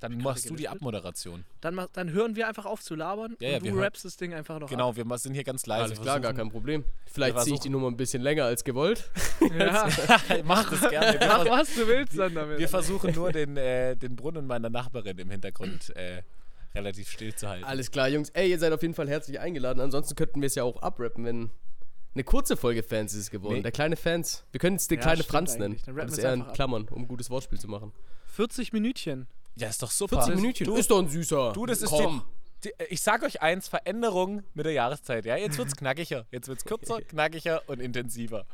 [SPEAKER 2] Dann machst du die? Abmoderation.
[SPEAKER 1] dann, dann hören wir einfach auf zu labern
[SPEAKER 2] Ja,
[SPEAKER 1] und
[SPEAKER 2] ja,
[SPEAKER 1] du
[SPEAKER 2] wir hören-
[SPEAKER 1] rappst das Ding einfach noch
[SPEAKER 2] Genau, wir ma- sind hier ganz leise.
[SPEAKER 3] Alles klar, gar kein Problem. Vielleicht
[SPEAKER 2] Wir
[SPEAKER 3] ziehe ich die Nummer ein bisschen länger als gewollt.
[SPEAKER 1] ab. Ja,
[SPEAKER 2] Mach das gerne. Wir,
[SPEAKER 1] mach was du willst dann damit.
[SPEAKER 2] wir versuchen nur den, äh, den Brunnen meiner Nachbarin im Hintergrund äh, relativ still zu halten.
[SPEAKER 3] Alles klar, Jungs. Ey, ihr seid auf jeden Fall herzlich eingeladen. Ansonsten könnten wir es ja auch abrappen, wenn eine kurze Folge Fans ist es geworden.
[SPEAKER 2] Nee.
[SPEAKER 3] Der kleine Fans. Wir können es der
[SPEAKER 1] Ja,
[SPEAKER 3] kleine Franz nennen.
[SPEAKER 1] eigentlich. Dann rappen
[SPEAKER 3] das
[SPEAKER 1] wir's
[SPEAKER 3] eher in. Klammern, um ein gutes Wortspiel zu machen.
[SPEAKER 1] 40 Minütchen.
[SPEAKER 2] Ja, ist doch super.
[SPEAKER 3] 40 Minütchen.
[SPEAKER 2] Du,
[SPEAKER 3] ist doch ein süßer.
[SPEAKER 2] Du, das ist
[SPEAKER 3] Komm.
[SPEAKER 2] die, die, Ich sag euch eins: Veränderung mit der Jahreszeit. Ja, jetzt wird's knackiger. Jetzt wird's kürzer, knackiger und intensiver.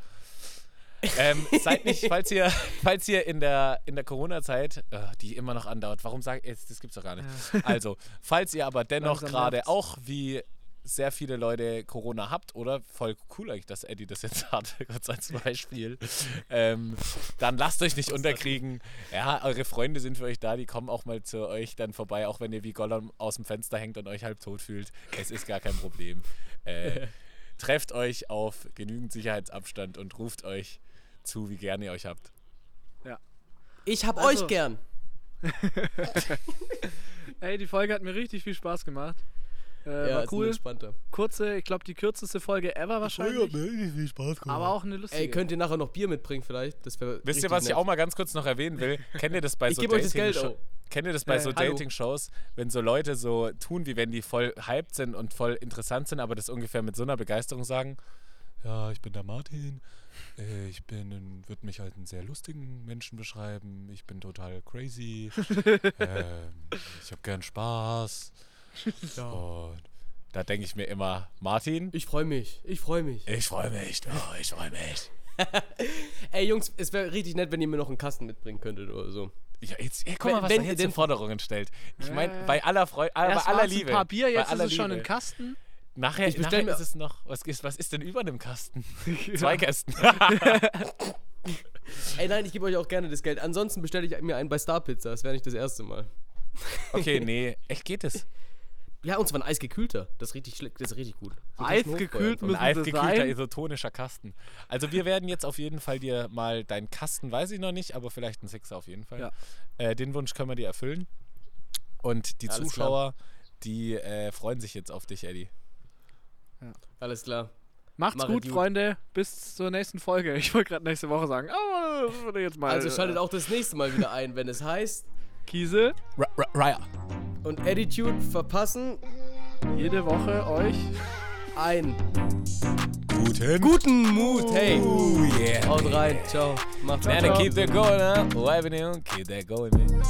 [SPEAKER 2] Ähm, seid nicht, falls ihr, falls ihr in der, in der Corona-Zeit, äh, die immer noch andauert, warum sag ich, das gibt's doch gar nicht. Also, falls ihr aber dennoch gerade auch wie sehr viele Leute Corona habt, oder? Voll cool eigentlich, dass Eddie das jetzt hat, kurz als Beispiel. ähm, dann lasst euch nicht unterkriegen. Ja, eure Freunde sind für euch da, die kommen auch mal zu euch dann vorbei, auch wenn ihr wie Gollum aus dem Fenster hängt und euch halb tot fühlt. Es ist gar kein Problem. Äh, trefft euch auf genügend Sicherheitsabstand und ruft euch zu, wie gern ihr euch habt.
[SPEAKER 3] Ich hab
[SPEAKER 1] Also-
[SPEAKER 3] euch gern.
[SPEAKER 1] Ey, die Folge hat mir richtig viel Spaß gemacht. Äh,
[SPEAKER 3] ja,
[SPEAKER 1] war cool.
[SPEAKER 3] entspannter.
[SPEAKER 1] Kurze, ich glaube, die kürzeste Folge ever wahrscheinlich.
[SPEAKER 5] mir richtig viel Spaß gemacht.
[SPEAKER 1] Aber auch eine lustige.
[SPEAKER 3] Ey, könnt ihr nachher noch Bier mitbringen vielleicht? Das
[SPEAKER 2] Wisst ihr, was ich auch mal ganz kurz noch erwähnen will? Kennt ihr das bei
[SPEAKER 3] Ich
[SPEAKER 2] so
[SPEAKER 3] gebe euch das Geld
[SPEAKER 2] Dating-Show-
[SPEAKER 3] auch.
[SPEAKER 2] Kennt ihr das bei
[SPEAKER 1] Äh,
[SPEAKER 2] so. Dating-Shows, wenn so Leute so tun, wie wenn die voll hyped sind und voll interessant sind, aber das ungefähr mit so einer Begeisterung sagen? Ja, ich bin der Martin. Ich bin, würde mich als einen sehr lustigen Menschen beschreiben. Ich bin total crazy. ähm, ich habe gern Spaß. Und Da denke ich mir immer, Martin,
[SPEAKER 3] Ich freue mich. Ich freue mich.
[SPEAKER 2] ich freue mich, oh, ich freue mich.
[SPEAKER 3] Ey, Jungs, es wäre richtig nett, wenn ihr mir noch einen Kasten mitbringen könntet oder so.
[SPEAKER 2] Ja, jetzt, ey, guck mal,
[SPEAKER 3] Wenn-
[SPEAKER 2] was
[SPEAKER 3] wenn
[SPEAKER 2] er
[SPEAKER 3] ihr
[SPEAKER 2] jetzt
[SPEAKER 3] den-
[SPEAKER 2] für Forderungen stellt. Ich meine,
[SPEAKER 1] Ja.
[SPEAKER 2] bei aller Freude, bei aller Liebe.
[SPEAKER 1] ein paar Bier, jetzt ist es schon ein Kasten.
[SPEAKER 2] Nachher,
[SPEAKER 3] Ich
[SPEAKER 2] nachher
[SPEAKER 3] mir-
[SPEAKER 2] ist es noch, was ist, was ist denn über dem Kasten? Zwei Kästen.
[SPEAKER 3] Ey, nein, ich gebe euch auch gerne das Geld. Ansonsten bestelle ich mir einen bei Star Pizza. Das wäre nicht das erste Mal.
[SPEAKER 2] okay, nee, echt geht es.
[SPEAKER 3] Ja, und zwar ein eisgekühlter. Das ist richtig, das ist richtig gut. So
[SPEAKER 1] Eisgekühlt müssen
[SPEAKER 2] Ein eisgekühlter
[SPEAKER 1] sein.
[SPEAKER 2] isotonischer Kasten. Also wir werden jetzt auf jeden Fall dir mal deinen Kasten, weiß ich noch nicht, aber vielleicht einen Sixer auf jeden Fall.
[SPEAKER 1] Ja.
[SPEAKER 2] Äh, den Wunsch können wir dir erfüllen. Und die
[SPEAKER 3] Alles
[SPEAKER 2] Zuschauer, die äh, freuen sich jetzt auf dich, Eddie.
[SPEAKER 3] Alles klar.
[SPEAKER 1] Macht's
[SPEAKER 3] Machet
[SPEAKER 1] gut,
[SPEAKER 3] gut.
[SPEAKER 1] Freunde. Bis zur nächsten Folge. Ich wollte gerade nächste Woche sagen, aber das würde jetzt mal.
[SPEAKER 3] Also schaltet auch das nächste Mal wieder ein, wenn es heißt
[SPEAKER 1] Kiesel.
[SPEAKER 2] Raya.
[SPEAKER 3] und Attitude verpassen
[SPEAKER 1] Jede Woche euch.
[SPEAKER 3] ein
[SPEAKER 5] Guten.
[SPEAKER 3] guten Mut. Hey,
[SPEAKER 2] Oh yeah.
[SPEAKER 3] haut rein. Ciao. Macht's
[SPEAKER 2] Man,
[SPEAKER 3] gut.
[SPEAKER 2] keep that going, huh? On, keep that going, man.